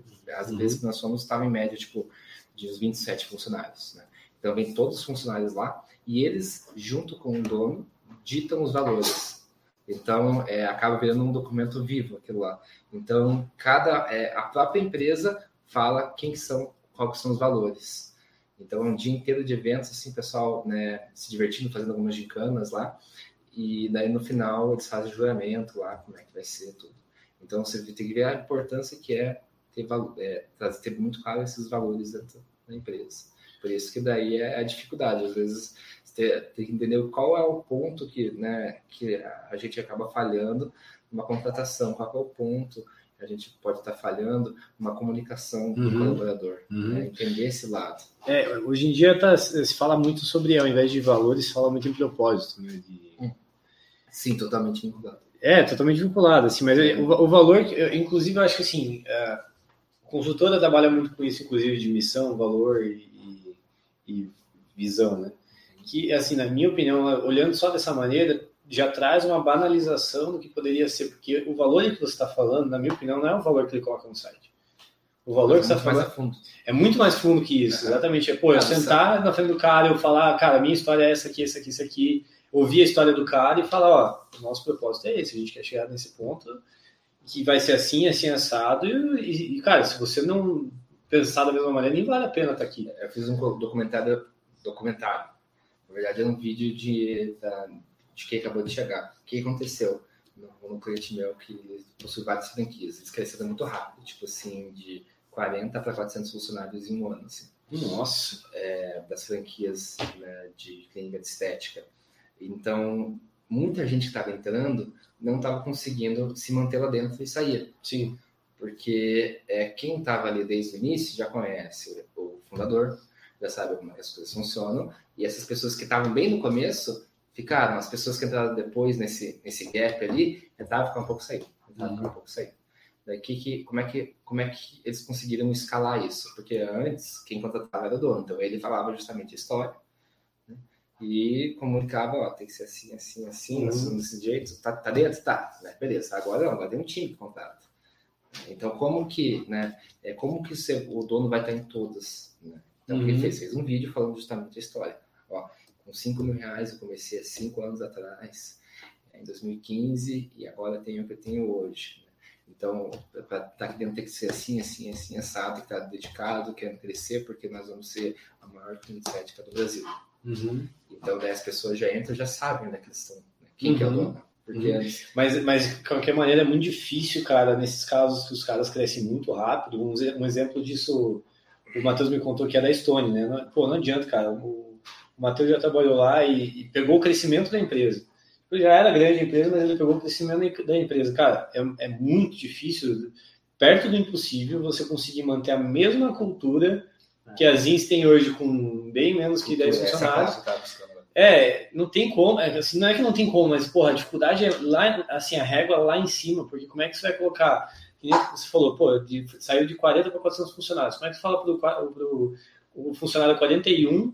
empresas uhum. que nós fomos estavam em média, tipo, de uns 27 funcionários. Né? Então, vem todos os funcionários lá e eles, junto com o dono, ditam os valores. Então, é, acaba virando um documento vivo aquilo lá. Então, cada é, a própria empresa fala quem são, quais são os valores. Então, é um dia inteiro de eventos, assim, pessoal né, se divertindo, fazendo algumas gincana lá. E daí, no final, eles fazem juramento lá, como é que vai ser tudo. Então, você tem que ver a importância que é ter, é, ter muito claro esses valores dentro da empresa. Por isso que daí é a dificuldade. Às vezes você tem que entender qual é o ponto que, né, que a gente acaba falhando numa contratação, qual é o ponto que a gente pode estar falhando uma comunicação com uhum. o colaborador, uhum. né, entender esse lado. É, hoje em dia tá, se fala muito sobre, ao invés de valores, se fala muito em propósito. Né, de... Hum. Sim, totalmente vinculado. É, totalmente vinculado, assim, mas é. o, o, valor, inclusive, eu acho que assim, a consultora trabalha muito com isso, inclusive, de missão, valor e e visão, né? Que, assim, na minha opinião, olhando só dessa maneira, já traz uma banalização do que poderia ser, porque o valor que você está falando, na minha opinião, não é o valor que ele coloca no site. O valor é que você está falando é muito mais fundo que isso, exatamente. É, pô, eu sentar na frente do cara e eu falar, cara, minha história é essa aqui, essa aqui, essa aqui, ouvir a história do cara e falar, ó, o nosso propósito é esse, a gente quer chegar nesse ponto que vai ser assim, assim, assado, e, e cara, se você não pensar da mesma maneira, nem vale a pena estar tá aqui. Eu fiz um documentário, documentário. Na verdade, é um vídeo de, da, de quem acabou de chegar. O que aconteceu no, no cliente meu que possui várias franquias? Eles cresceram muito rápido, tipo assim, de 40 para 400 funcionários em um ano. Assim. Nossa! É, das franquias né, de clínica de estética. Então, muita gente que estava entrando não estava conseguindo se manter lá dentro e sair. Sim porque é, quem estava ali desde o início já conhece o fundador, já sabe como é as coisas funcionam, e essas pessoas que estavam bem no começo ficaram. As pessoas que entraram depois nesse, nesse gap ali, entravam e ficavam um pouco saindo. Entravam e ficavam um pouco saindo. Daí, que, que, como, é que, como é que eles conseguiram escalar isso? Porque antes, quem contratava era o dono. Então, ele falava justamente a história né? e comunicava, ó, tem que ser assim, assim, assim, Uhum. assim, desse jeito. Tá, tá dentro? Tá. Né? Beleza. Agora não, agora tem um time que contrata. Então, como que, né, é, como que o dono vai estar em todas? Né? Então, que ele Uhum. fez? Fez um vídeo falando justamente a história. Ó, com 5 mil reais eu comecei há 5 anos atrás, em 2015, e agora tenho o que eu tenho hoje. Então, para estar aqui dentro tem que ser assim, assim, assim, assado, que estar dedicado, querendo crescer, porque nós vamos ser a maior clínica estética do Brasil. Uhum. Então, daí as pessoas já entram, já sabem onde é que eles estão, né? quem que é o Uhum. dono. Porque Uhum. Mas, mas, de qualquer maneira, é muito difícil, cara, nesses casos que os caras crescem muito rápido. Um, um exemplo disso, o Matheus me contou que é da Stone, né? Não- pô, não adianta, cara. O, o Matheus já trabalhou lá e, e pegou o crescimento da empresa. Ele já era grande a empresa, mas ele pegou o crescimento da empresa. Cara, é, é muito difícil, perto do impossível, você conseguir manter a mesma cultura que a Zins tem hoje, com bem menos que 10 essa funcionários. É, não tem como, é, assim, não é que não tem como, mas, porra, a dificuldade é lá, assim, a régua lá em cima, porque como é que você vai colocar, você falou, pô, de- saiu de 40 para 400 funcionários, como é que você fala pro o funcionário 41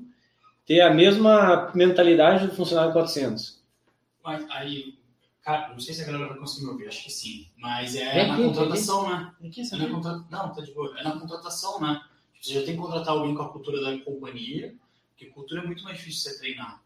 ter a mesma mentalidade do funcionário 400? Mas aí, cara, não sei se a galera vai conseguir me ouvir, acho que sim. Mas é Vem na aqui, contratação, né? Aqui, É na contra... Não, tá de boa. É na contratação, né? Você já tem que contratar alguém com a cultura da companhia, porque cultura é muito mais difícil de você treinar.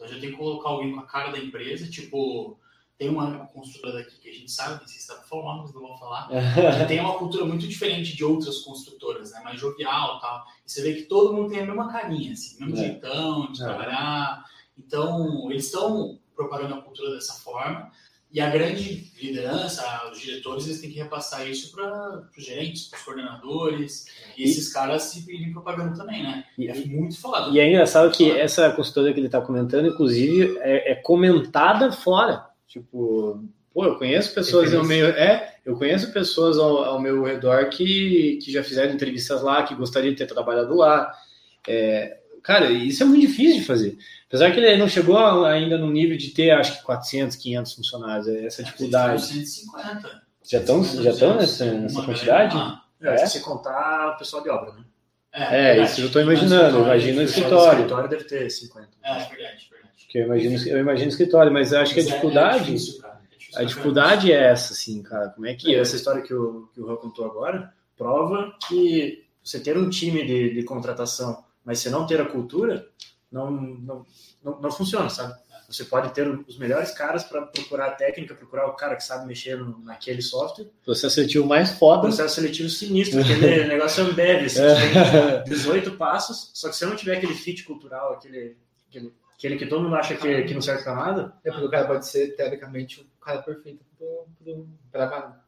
Então já tem que colocar alguém com a cara da empresa, tipo, tem uma construtora daqui que a gente sabe, se dá pra falar, mas não vou falar, que tem uma cultura muito diferente de outras construtoras, né? Mais jovial e tal. E você vê que todo mundo tem a mesma carinha, assim, o mesmo É. jeitão de É. trabalhar. Então, eles estão propagando a cultura dessa forma. E a grande liderança, os diretores, eles têm que repassar isso para os gerentes, para os coordenadores. E, E- esses caras se pedirem propaganda também, né? E- é muito falado. E é engraçado que essa consultoria que ele está comentando, inclusive, é, é comentada fora. Tipo, pô, eu conheço pessoas ao meio. É, eu conheço pessoas ao, ao meu redor que, que já fizeram entrevistas lá, que gostariam de ter trabalhado lá. É, cara, isso é muito difícil de fazer. Apesar que ele não chegou ainda no nível de ter, acho que 400, 500 funcionários, é essa dificuldade. 150. Já estão já estão nessa, nessa quantidade? lá. É, É? Se você contar o pessoal de obra, né? É, É, isso eu estou imaginando, eu imagino O pessoal do escritório. escritório deve ter 50. É, verdade, verdade. Que eu imagino, eu imagino escritório, mas eu acho que a é- dificuldade. É difícil, cara. É difícil A dificuldade é essa, assim, cara. Como é que E essa história que o, que o Juan contou agora prova que você ter um time de, de contratação, mas você não ter a cultura, não, não, não, não funciona, sabe? Você pode ter os melhores caras para procurar a técnica, procurar o cara que sabe mexer no- naquele software. você assertiu mais foda. Processo seletivo sinistro, aquele negócio Ambev, assim, É. tem 18 passos, só que se você não tiver aquele fit cultural, aquele, aquele, aquele que todo mundo acha que, que não serve para nada, É porque o cara pode ser, teoricamente, o cara perfeito para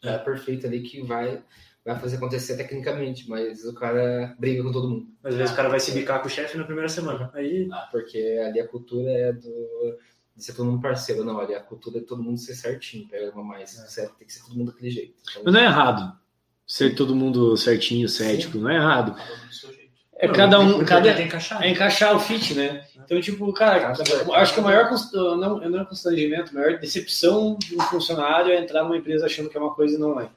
cara perfeito ali que vai, vai fazer acontecer tecnicamente, mas o cara briga com todo mundo. às vezes o cara vai se bicar com o chefe na primeira semana. Aí Porque ali a cultura é do. de ser todo mundo parceiro. Não, ali a cultura é todo mundo ser certinho, pega uma mais. Certo, tem que ser todo mundo daquele jeito. Então, Mas não é errado ser todo mundo certinho, cético. Não é errado. É Não, cada um. Cada, é encaixar. é encaixar o fit, né? Então, tipo, cara, eu acho que o maior não, não é constrangimento, a maior decepção de um funcionário é entrar numa empresa achando que é uma coisa e não é.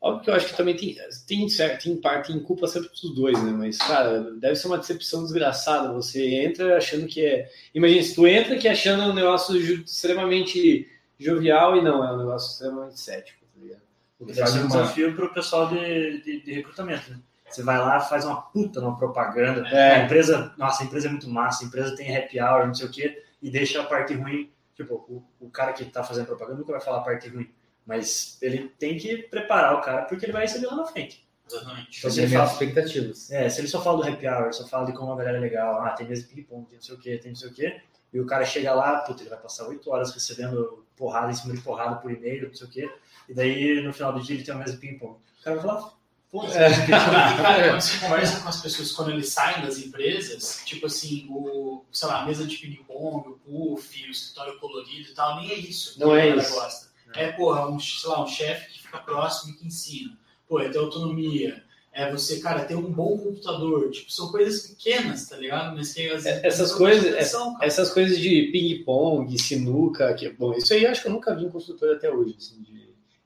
Óbvio que eu acho que também tem, tem, certo, tem parte, tem culpa sempre dos dois, né? Mas, cara, deve ser uma decepção desgraçada. Você entra achando que é. Imagina, se tu entra que achando um negócio extremamente jovial e não, é um negócio extremamente cético, tá ligado? Deve ser um desafio para o pessoal de, de, de recrutamento. Né? Você vai lá, faz uma puta numa propaganda. É. A empresa, nossa, a empresa é muito massa, a empresa tem happy hour, não sei o quê, e deixa a parte ruim. Tipo, o, o cara que está fazendo propaganda nunca vai falar a parte ruim. Mas ele tem que preparar o cara porque ele vai receber lá na frente. Exatamente. Então, se ele fala, expectativas. é, se ele só fala do happy hour, só fala de como a galera é legal, ah, tem mesa de ping-pong, tem não sei o quê, tem não sei o quê, e o cara chega lá, puta, ele vai passar oito horas recebendo porrada em cima de porrada por e-mail, não sei o quê, e daí no final do dia ele tem uma mesa de ping-pong. O cara vai falar, E, cara, quando você conversa com as pessoas, quando eles saem das empresas, tipo assim, o, sei lá, a mesa de ping-pong, o puff, o escritório colorido e tal, nem é isso. que Não a é galera isso. Gosta. É, porra, um, sei lá, um chefe que fica próximo e que ensina. Pô, é ter autonomia, é você, cara, ter um bom computador. Tipo, são coisas pequenas, tá ligado? Mas que vezes É, Essas coisas- atenção. Essas coisas de ping-pong, sinuca, que bom, isso aí acho que eu nunca vi em construtora até hoje, assim, de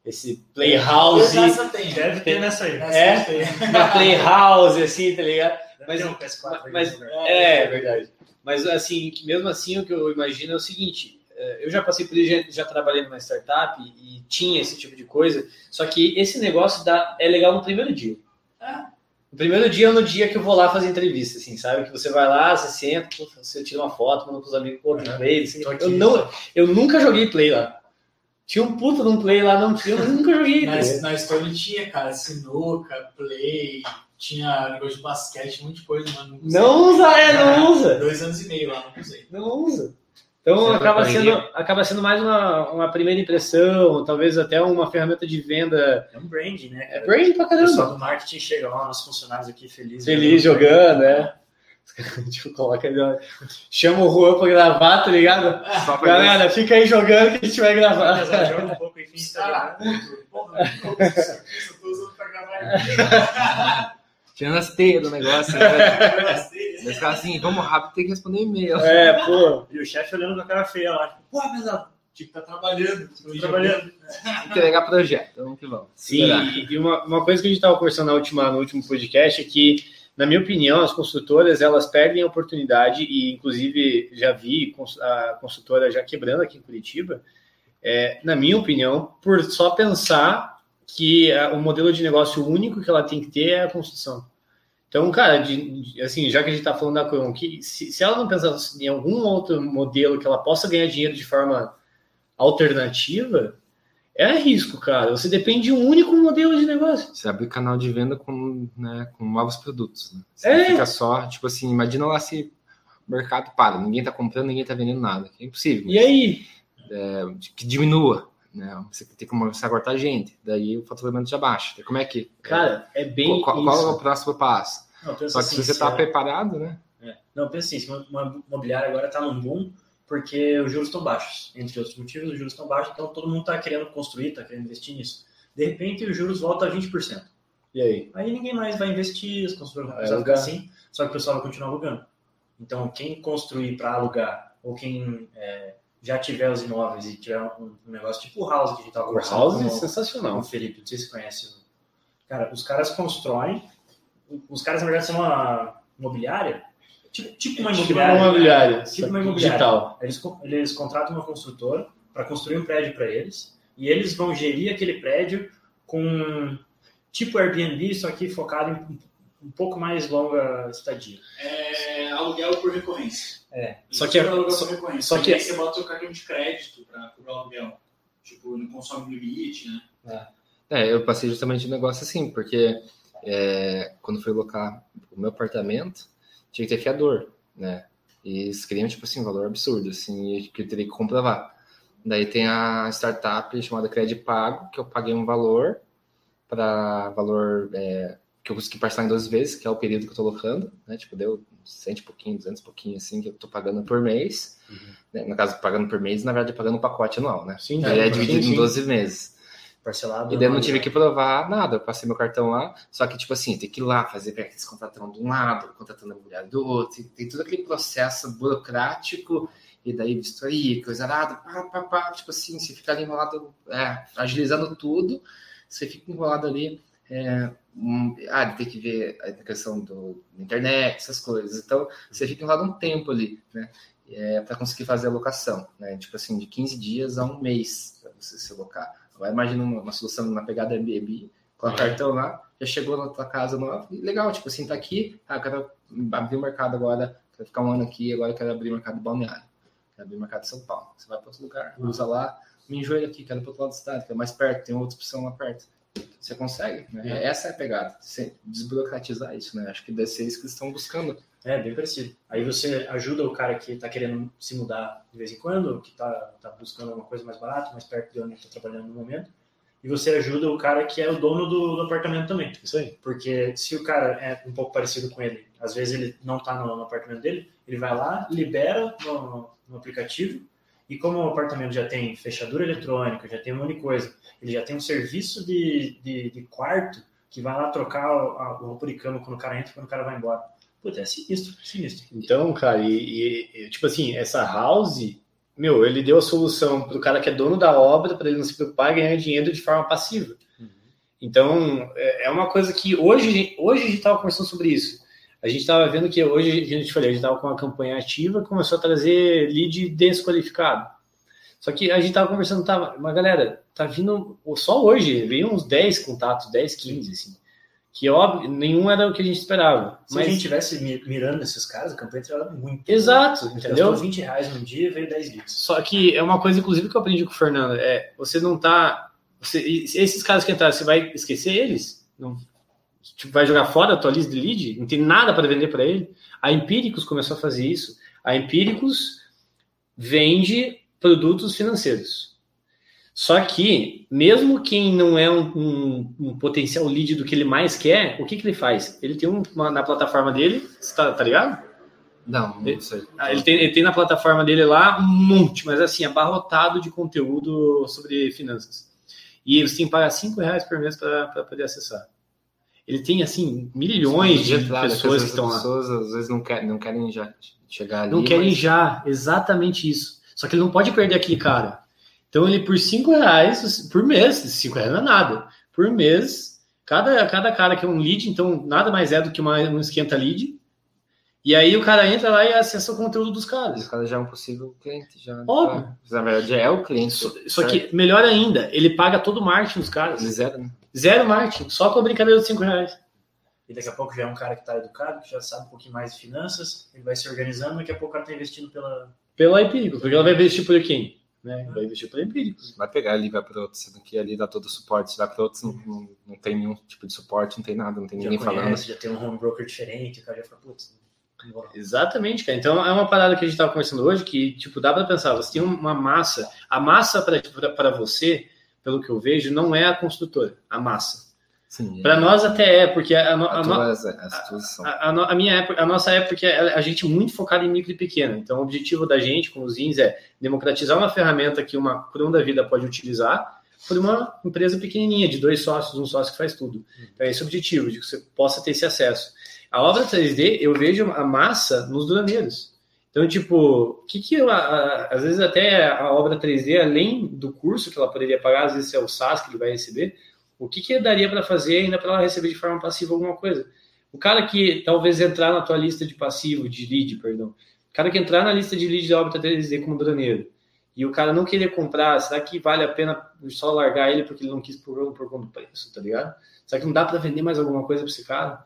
esse playhouse, Essa tem. Deve ter nessa aí. É? tem. uma playhouse, assim, tá ligado? Mas- um PS4 aí Mas, lugar. é, é verdade. Mas, assim, mesmo assim, o que eu imagino é o seguinte: é, eu já passei por isso, já, já trabalhei numa startup e, e tinha esse tipo de coisa, só que esse negócio dá, é legal no primeiro dia. É. O primeiro dia é no dia que eu vou lá fazer entrevista, assim, sabe? Que você vai lá, você senta, você tira uma foto, manda pros amigos, pô, tem Uhum. play. assim. Eu, não, eu nunca joguei play lá. Tinha um puta de um play lá, não tinha, eu nunca joguei. Na, na Stone tinha, cara, sinuca, play, tinha negócio de basquete, um monte de coisa, mas não usei. Não usa, é, não usa. Dois anos e meio lá, não usei. Não usa. Então Você acaba sendo, acaba sendo mais uma, uma primeira impressão, talvez até uma ferramenta de venda. É um brand, né? É cara? brand pra O pessoal caramba. do marketing chega lá, nossos funcionários aqui felizes. Feliz jogando, né? tipo, coloca ali, ó, chama o Juan pra gravar, tá ligado? Só pra Galera, fica aí jogando que a gente vai gravar. Mas, ó, joga um pouco, enfim, Os tá caras ligado? tirando as teias do negócio. Né? Vai ficar assim, vamos rápido, tem que responder e-mail. É, pô. E o chefe olhando com a cara feia lá. tipo, Pô, mas ó, tipo, tá trabalhando. Tô trabalhando. Entregar projeto, vamos que vamos. Sim, e e uma, uma coisa que a gente estava conversando na última, no último podcast é que, na minha opinião, as construtoras elas perdem a oportunidade, e inclusive já vi a construtora já quebrando aqui em Curitiba, é, na minha opinião, por só pensar que a- o modelo de negócio único que ela tem que ter é a construção. Então, cara, de- de- assim, já que a gente está falando da Cron, que se, se ela não pensar em algum outro modelo que ela possa ganhar dinheiro de forma alternativa, é risco, cara. Você depende de um único modelo de negócio. Você abre canal de venda com, né, com novos produtos. Né? Você É. fica só, tipo assim, imagina lá se o mercado para, ninguém tá comprando, ninguém tá vendendo nada. É impossível. E aí? Que diminua. Né? Você tem que começar a cortar gente. Daí o faturamento já baixa. Como é que. Cara, é bem qual, qual é o próximo passo? Não, Só que assim, se você tá é- preparado, né? É. Não, pensa assim, se uma, uma imobiliária agora está num boom porque os juros estão baixos. Entre outros motivos, os juros estão baixos, então todo mundo está querendo construir, está querendo investir nisso. De repente, os juros voltam a 20%. E aí? Aí ninguém mais vai investir, as construtoras vão a ficar assim, só que o pessoal vai continuar alugando. Então, quem construir para alugar, ou quem é, já tiver os imóveis e tiver um, um negócio tipo o House que a gente estava O conversando House com, é o- com sensacional. o Felipe, não sei se conhece. Cara, os caras constroem, os caras na verdade são uma imobiliária, tipo, tipo uma Tipo imobiliária. uma imobiliária. Tipo uma imobiliária. Digital. Eles, eles contratam uma construtora para construir um prédio para eles e eles vão gerir aquele prédio com tipo Airbnb, só que focado em um pouco mais longa estadia. É aluguel por recorrência. É. Só que é- Tipo aluguel só- por recorrência. só que- aí você bota o cartão de crédito pra cobrar o aluguel. Tipo, não consome limite, né? É, eu passei justamente um negócio assim, porque é, quando fui locar o meu apartamento, tinha que ter fiador, né? E eles queriam, tipo assim, um valor absurdo, assim, que eu teria que comprovar. Daí tem a startup chamada Crédito Pago, que eu paguei um valor para valor é, que eu consegui parcelar em 12 vezes, que é o período que eu tô locando, né? Tipo, deu 100 e pouquinho, 200 e pouquinho, assim, que eu tô pagando por mês. Né? No caso, pagando por mês, na verdade, pagando um pacote anual, né? Sim, Ele é sim, dividido sim. em 12 meses. Parcelado. E daí eu não anual. tive que provar nada, eu passei meu cartão lá, só que, tipo assim, tem que ir lá fazer aqueles contratando de um lado, contratando a mulher do outro, tem, tem todo aquele processo burocrático, e daí vistoria, coisa arada, pá, pá, pá, tipo assim, você fica ali enrolado, é, agilizando tudo, você fica enrolado ali, é, um, ah, tem que ver a questão do, da internet, essas coisas, então você fica enrolado um tempo ali, né, é, para conseguir fazer a locação, né, tipo assim, de 15 dias a um mês para você se locar. Imagina uma, solução na pegada Airbnb, com o cartão lá, já chegou na tua casa nova, e legal, tipo assim, tá aqui, ah, eu quero abrir o mercado agora, quero ficar um ano aqui, agora eu quero abrir o mercado balneário, quero abrir o mercado de São Paulo. Você vai para outro lugar, usa lá, me enjoei aqui, quero para outro lado da cidade, que é mais perto, tem outra opção lá perto. Você consegue, né? Essa é a pegada, desburocratizar isso, né? Acho que deve ser isso que eles estão buscando. É, bem parecido. Aí você ajuda o cara que está querendo se mudar de vez em quando, que está tá buscando uma coisa mais barata, mais perto de onde está trabalhando no momento. E você ajuda o cara que é o dono do, do apartamento também. Isso aí. Porque se o cara é um pouco parecido com ele, às vezes ele não está no, no apartamento dele, ele vai lá, libera no, no aplicativo, e como o apartamento já tem fechadura eletrônica, já tem um monte de coisa, ele já tem um serviço de, de, de quarto que vai lá trocar o, a- o alpuricama quando o cara entra e quando o cara vai embora. Puta, é sinistro, sinistro. Então, cara, e, e- tipo assim, essa house, meu, ele deu a solução pro cara que é dono da obra, para ele não se preocupar e ganhar dinheiro de forma passiva. Então, é é uma coisa que hoje, hoje a gente estava conversando sobre isso. A gente estava vendo que hoje, a gente falou, a gente estava com uma campanha ativa, começou a trazer lead desqualificado. Só que a gente estava conversando, tava, mas galera, tá vindo, só hoje, veio uns 10 contatos, 10, 15, assim. Que óbvio, nenhum era o que a gente esperava. Se mas, a gente tivesse mi- mirando nesses caras, a campanha teria dado muito. exato, Gastou entendeu? 20 reais num dia e veio 10 leads. Só que é uma coisa, inclusive, que eu aprendi com o Fernando, é, você não tá, você, esses caras que entraram, você vai esquecer eles? Não, tipo, vai jogar fora a tua lista de lead? Não tem nada para vender para ele? A Empíricos começou a fazer isso. A Empíricos vende produtos financeiros. Só que, mesmo quem não é um, um- um potencial lead do que ele mais quer, o que, que ele faz? Ele tem um, uma, na plataforma dele, tá, tá ligado? Não, não sei. Ah, Ele tem, ele tem na plataforma dele lá um monte, mas assim, abarrotado de conteúdo sobre finanças. E você tem que pagar 5 reais por mês para poder acessar. Ele tem, assim, milhões de Claro, é pessoas que as estão lá. pessoas às vezes não querem, não querem já chegar ali. Não querem mas- já, exatamente isso. Só que ele não pode perder aquele cara. Então ele, por 5 reais por mês, 5 reais não é nada. Por mês, cada, cada cara que é um lead, então nada mais é do que uma, um esquenta lead. E aí o cara entra lá e acessa o conteúdo dos caras. Esse cara já é um possível cliente. Já, Óbvio. Na verdade, já é o cliente. Só, só que, melhor ainda, ele paga todo o marketing dos caras. Ele zero, né? Zero marketing, só com a brincadeira dos 5 reais. E daqui a pouco já é um cara que está educado, que já sabe um pouquinho mais de finanças, ele vai se organizando, daqui a pouco o cara está investindo pela. Pela Empíricos, porque ela vai investir por quem? Né? Vai investir por Empíricos. Vai pegar ali, vai para outros. Sendo que ali dá todo o suporte. Se vai para outros, não, não, não tem nenhum tipo de suporte, não tem nada, não tem Já ninguém falando. conhece, já tem um home broker diferente, o cara já fala, putz. Exatamente, cara. Então é uma parada que a gente estava conversando hoje que, tipo, dá para pensar, você tem uma massa. A massa para você, pelo que eu vejo, não é a construtora, a massa. Para nós até é, porque a, a a, tuas a, minha época, a nossa época é a gente muito focada em micro e pequeno. Então, o objetivo da gente, com os Zins, é democratizar uma ferramenta que uma Chrome da vida pode utilizar por uma empresa pequenininha, de dois sócios, um sócio que faz tudo. Então, é esse o objetivo, de que você possa ter esse acesso. A obra 3D, eu vejo a massa nos duraneiros. Então, tipo, o que que eu, a- às vezes até a obra 3D, além do curso que ela poderia pagar, às vezes é o SaaS que ele vai receber, o que que daria para fazer ainda para ela receber de forma passiva alguma coisa? O cara que talvez entrar na tua lista de passivo, de lead, perdão, o cara que entrar na lista de lead da obra 3D como draneiro, e o cara não querer comprar, será que vale a pena só largar ele porque ele não quis por, por conta do preço, tá ligado? Será que não dá para vender mais alguma coisa para esse cara?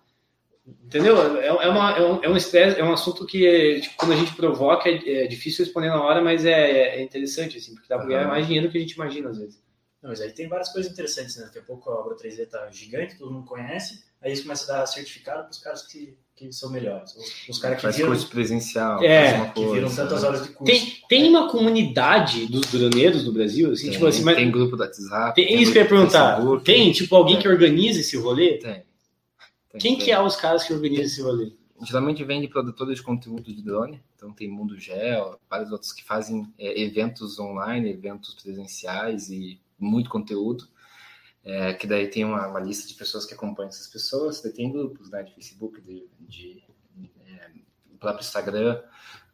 Entendeu? É, é, uma, é, um, é, um, estresse- é um assunto que, tipo, quando a gente provoca, é, é difícil responder na hora, mas é, é interessante, assim, porque dá para ganhar mais dinheiro do que a gente imagina, às vezes. Não, mas aí tem várias coisas interessantes, né? Daqui a pouco a obra 3D tá gigante, todo mundo conhece, aí isso começa a dar certificado para os caras que, que são melhores. Os, os caras que Faz viram, curso presencial, É, faz uma que viram coisa. tantas horas de curso. Tem, tem uma comunidade dos duraneiros no Brasil, assim, Tem, tipo assim, mas tem grupo do WhatsApp. tem, tem isso que eu ia perguntar. Facebook, Tem, tipo, alguém que organiza esse rolê? Tem. Tem, Quem tem. que é os caras que organizam esse rolê? Geralmente vem de produtores de conteúdo de drone, então tem Mundo Gel, vários outros que fazem é, eventos online, eventos presenciais e muito conteúdo. É, que daí tem uma, uma lista de pessoas que acompanham essas pessoas, daí tem grupos né, de Facebook, de, de é, próprio Instagram,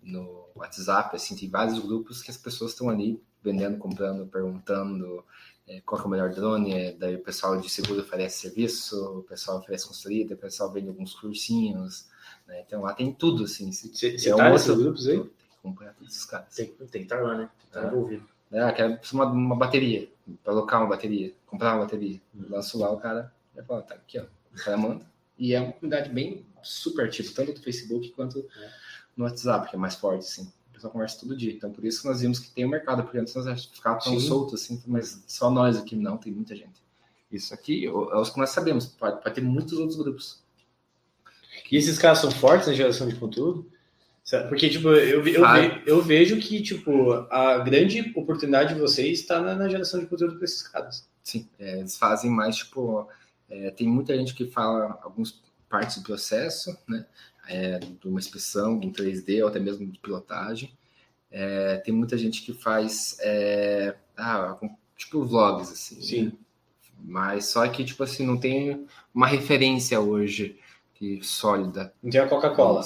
no WhatsApp, assim, tem vários grupos que as pessoas estão ali vendendo, comprando, perguntando é, qual que é o melhor drone, é, daí o pessoal de seguro oferece serviço, o pessoal oferece consultoria, daí o pessoal vende alguns cursinhos, né? Então lá tem tudo, assim. se- Você se é tá um outro- grupos aí? Tem que acompanhar todos esses caras. Tem, tem que estar lá, né? Tem que estar É. envolvido. Ah, quero uma, uma bateria, para alocar uma bateria, comprar uma bateria. Lanço lá, o cara vai falar, tá aqui, ó. O cara manda. E é uma comunidade bem super ativa, tanto no Facebook quanto no WhatsApp, que é mais forte, assim. O pessoal conversa todo dia. Então, por isso que nós vimos que tem um mercado, porque antes nós ficava tão Sim. solto assim, mas só nós aqui não, tem muita gente. Isso aqui é os que nós sabemos, pode, pode ter muitos outros grupos. E esses caras são fortes na geração de conteúdo? Porque, tipo, eu, eu, ve- eu vejo que, tipo, a grande oportunidade de vocês está na, na geração de conteúdo para esses caras. Sim, é, eles fazem mais, tipo, é, tem muita gente que fala algumas partes do processo, né, é, de uma inspeção em 3D ou até mesmo de pilotagem. É, tem muita gente que faz, é, ah, tipo, vlogs, assim. Sim. né? Mas só que, tipo assim, não tem uma referência hoje que sólida. Não tem a Coca-Cola.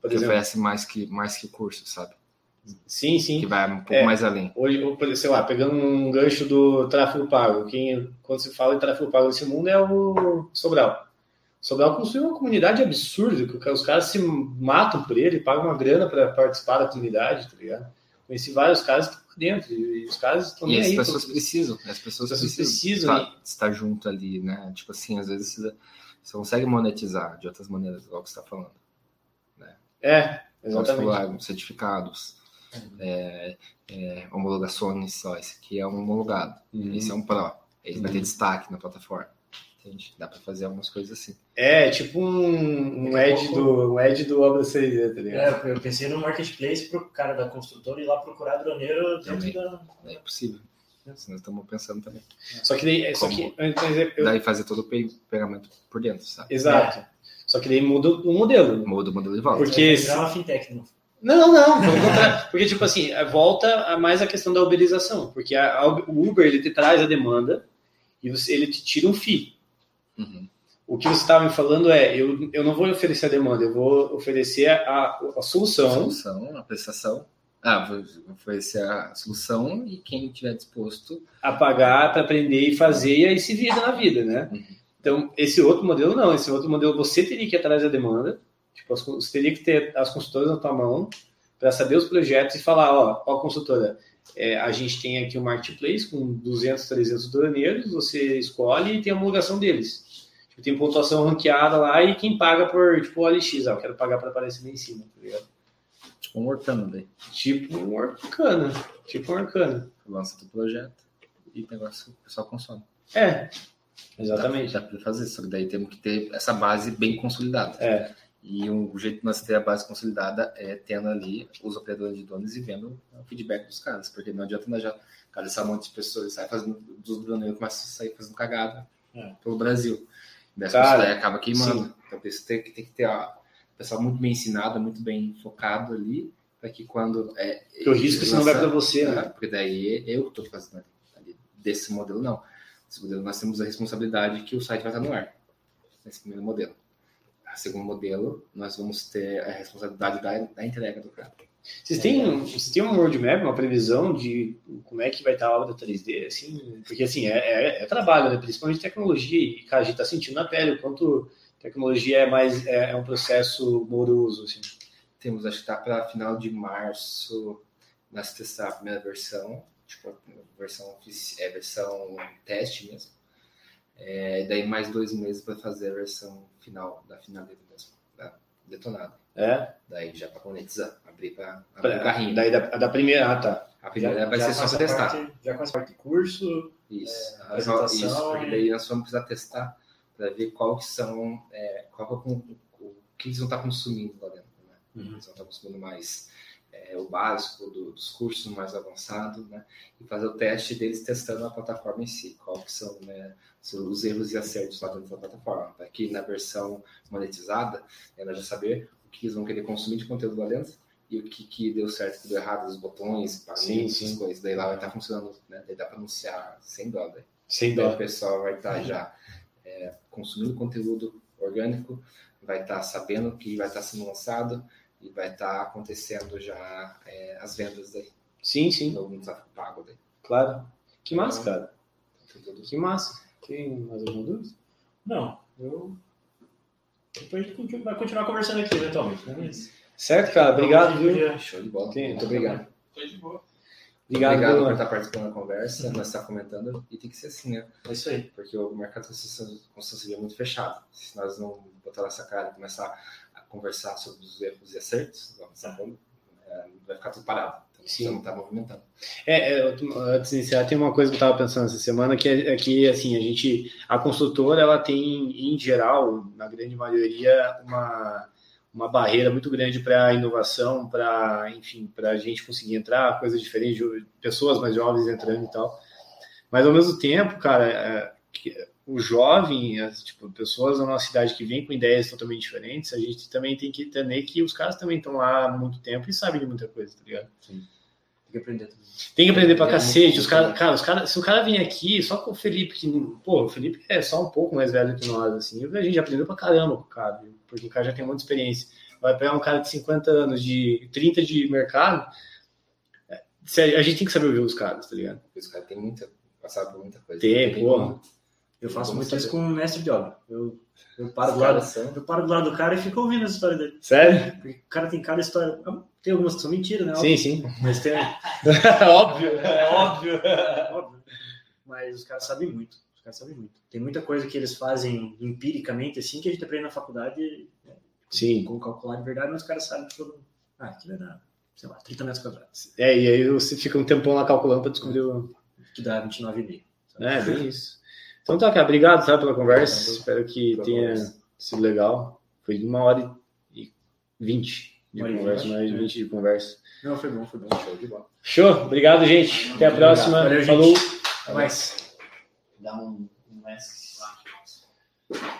Por que exemplo. oferece mais que, mais que curso, sabe? Sim, sim. Que vai um pouco É. mais além. Hoje, sei lá, pegando um gancho do tráfego pago, quem, quando se fala em tráfego pago nesse mundo é o Sobral. Sobral construiu uma comunidade absurda, que o os caras se matam por ele, pagam uma grana para participar da comunidade, tá ligado? Conheci vários caras que estão dentro, e os caras estão E nem as aí. pessoas precisam, as pessoas, As pessoas precisam, precisam, estar, estar junto ali, né? Tipo assim, às vezes você, você consegue monetizar de outras maneiras, igual que você está falando. É, exatamente. certificados, é, é, homologações só. Esse aqui é um homologado, Uhum. esse é um Pro. Ele vai ter destaque na plataforma. Entende? Dá para fazer algumas coisas assim. É, tipo um, um Ed pouco- do, um Ed do Obra 3D, tá ligado? É, eu pensei no marketplace pro cara da construtora ir lá procurar droneiro dentro Também. da. É possível. Se nós estamos pensando também. Só que daí, só Como? que, mas é- eu- Daí fazer todo o pe- pegamento por dentro, sabe? exato. Só que daí muda o modelo. Muda o modelo de volta. Porque virar uma fintech, não. Não, não, pelo contrário. Porque, tipo assim, volta a mais a questão da uberização. Porque a- a- o Uber, ele te traz a demanda e você, ele te tira um FII. Uhum. O que você estava me falando é, eu, eu não vou oferecer a demanda, eu vou oferecer a, a solução. solução, a prestação. Ah, vou oferecer a solução e quem tiver disposto. a pagar para aprender e fazer e aí se vira na vida, né? Uhum. Então, esse outro modelo não, esse outro modelo você teria que ir atrás da demanda, tipo, você teria que ter as consultoras na tua mão para saber os projetos e falar, ó, ó consultora, é, a gente tem aqui um marketplace com 200, 300 droneiros, você escolhe e tem a homologação deles. Tipo, tem pontuação ranqueada lá e quem paga por, tipo, OLX, ah, eu quero pagar para aparecer lá em cima, tá ligado? Tipo um workando daí. Tipo um Arcana, tipo um Arcana. Lança o projeto e o negócio o pessoal consome. É, exatamente. Dá para fazer, só que daí temos que ter essa base bem consolidada. É. E um, o jeito de nós ter a base consolidada é tendo ali os operadores de drones e vendo o feedback dos caras, porque não adianta nós já cadastrar um monte de pessoas e sair fazendo, dos droneiros começam a sair fazendo cagada É. pelo Brasil. As Cara, pessoas acaba queimando. sim. Então, isso tem que, tem que ter ó, o pessoal muito bem ensinado, muito bem focado ali, para que quando. É, Porque o risco senão vai para você, né? é, porque daí eu que estou fazendo ali, desse modelo, não. Esse modelo nós temos a responsabilidade que o site vai estar no ar. Nesse primeiro modelo. A segundo modelo, nós vamos ter a responsabilidade da, da entrega do cara. Vocês têm, um- vocês têm um roadmap, uma previsão de como é que vai estar a obra 3D, assim? Porque, assim, é, é- é trabalho, né? Principalmente tecnologia. E, cara, a gente está sentindo na pele o quanto tecnologia é mais... É, é um processo moroso, assim. Temos, acho que está para final de março, nós testar a primeira versão, tipo, versão, é, versão teste mesmo. É, daí mais dois meses para fazer a versão final, da finalidade mesmo, da detonada. É? Daí já para monetizar, abrir para o carrinho. daí da, da primeira... Ah, tá. A primeira vai já ser só para testar. parte- já com essa parte de curso, Isso, É, isso, porque daí nós vamos precisar testar para ver qual que são, é, qual que é o, o que eles vão estar consumindo lá dentro. Né? Uhum. Eles vão estar consumindo mais é, o básico do- dos cursos mais avançados, né? E fazer o teste deles testando a plataforma em si, qual que são né, os erros e acertos lá dentro da plataforma. Que na versão monetizada, nós já saber o que eles vão querer consumir de conteúdo lá dentro e o que, que deu certo, o que deu errado, os botões, pagamentos, essas coisas. Daí lá vai estar funcionando, né? Daí dá para anunciar sem dó, daí. Sem Daí dó. o pessoal vai estar já é, consumindo conteúdo orgânico, vai estar sabendo que vai estar sendo lançado e vai estar acontecendo já é, as vendas daí, Sim, sim, no no tráfego pago daí. claro. Que massa, cara. Tudo. Que massa. Tem mais alguma dúvida? não. Eu. Depois a gente vai continuar conversando aqui, eventualmente. Né? Mas- Certo, cara. Obrigado, viu? Show de bola. Sim, Muito obrigado. Tô de boa. Obrigado, Obrigado por estar participando da conversa, nós estar comentando, e tem que ser assim, né? É isso aí. Porque o mercado de construção civil é muito fechado. Se nós não botar nossa cara e começar conversar sobre os erros e acertos? É, vai ficar tudo parado. Então, Sim. você não está movimentando. É, é, antes de iniciar, tem uma coisa que eu estava pensando essa semana, que é, é que, assim, a gente, a construtora, ela tem, em geral, na grande maioria, uma, uma barreira muito grande para a inovação, para, enfim, para a gente conseguir entrar, coisas diferentes, pessoas mais jovens entrando e tal. Mas, ao mesmo tempo, cara, é, o jovem, as, tipo, pessoas da nossa cidade que vêm com ideias totalmente diferentes, a gente também tem que entender que os caras também estão lá há muito tempo e sabem de muita coisa, tá ligado? Tem que aprender também. Tem que aprender pra É, cacete. muito Os cara, cara, os cara, se o cara vem aqui, só com o Felipe, que, pô, o Felipe é só um pouco mais velho que nós, assim, a gente aprendeu pra caramba com o cara, porque o cara já tem muita experiência. Vai pegar um cara de 50 anos, de 30 de mercado, é, a gente tem que saber ouvir os caras, tá ligado? Os caras têm muita. passaram por muita coisa. Tem, Não porra. como- Eu faço muito isso com o mestre de obra. Eu, eu, paro do lado, são- eu paro do lado do cara e fico ouvindo as histórias dele. Sério? Porque o cara tem cada história. Tem algumas que são mentira, né? Sim, sim. Mas tem. óbvio, é óbvio. Óbvio. Mas os caras sabem muito. Os caras sabem muito. Tem muita coisa que eles fazem empiricamente, assim, que a gente aprende na faculdade Sim. com calcular de verdade, mas os caras sabem que todo. Ah, aqui vai dar, sei lá, 30 metros quadrados. É, e aí você fica um tempão lá calculando pra descobrir o. Que dá 29,5. sabe? É, bem isso. Então tá, cara, obrigado tá, pela conversa. Espero que tenha conversa. sido legal. Foi de uma hora e vinte de Uma hora e conversa, vinte, mais de. 20 de conversa. Não, foi bom, foi bom. Show de bola. Show, obrigado, gente. Até a Obrigado. próxima. Valeu, gente. Falou. Até mais. Dá um, um S lá.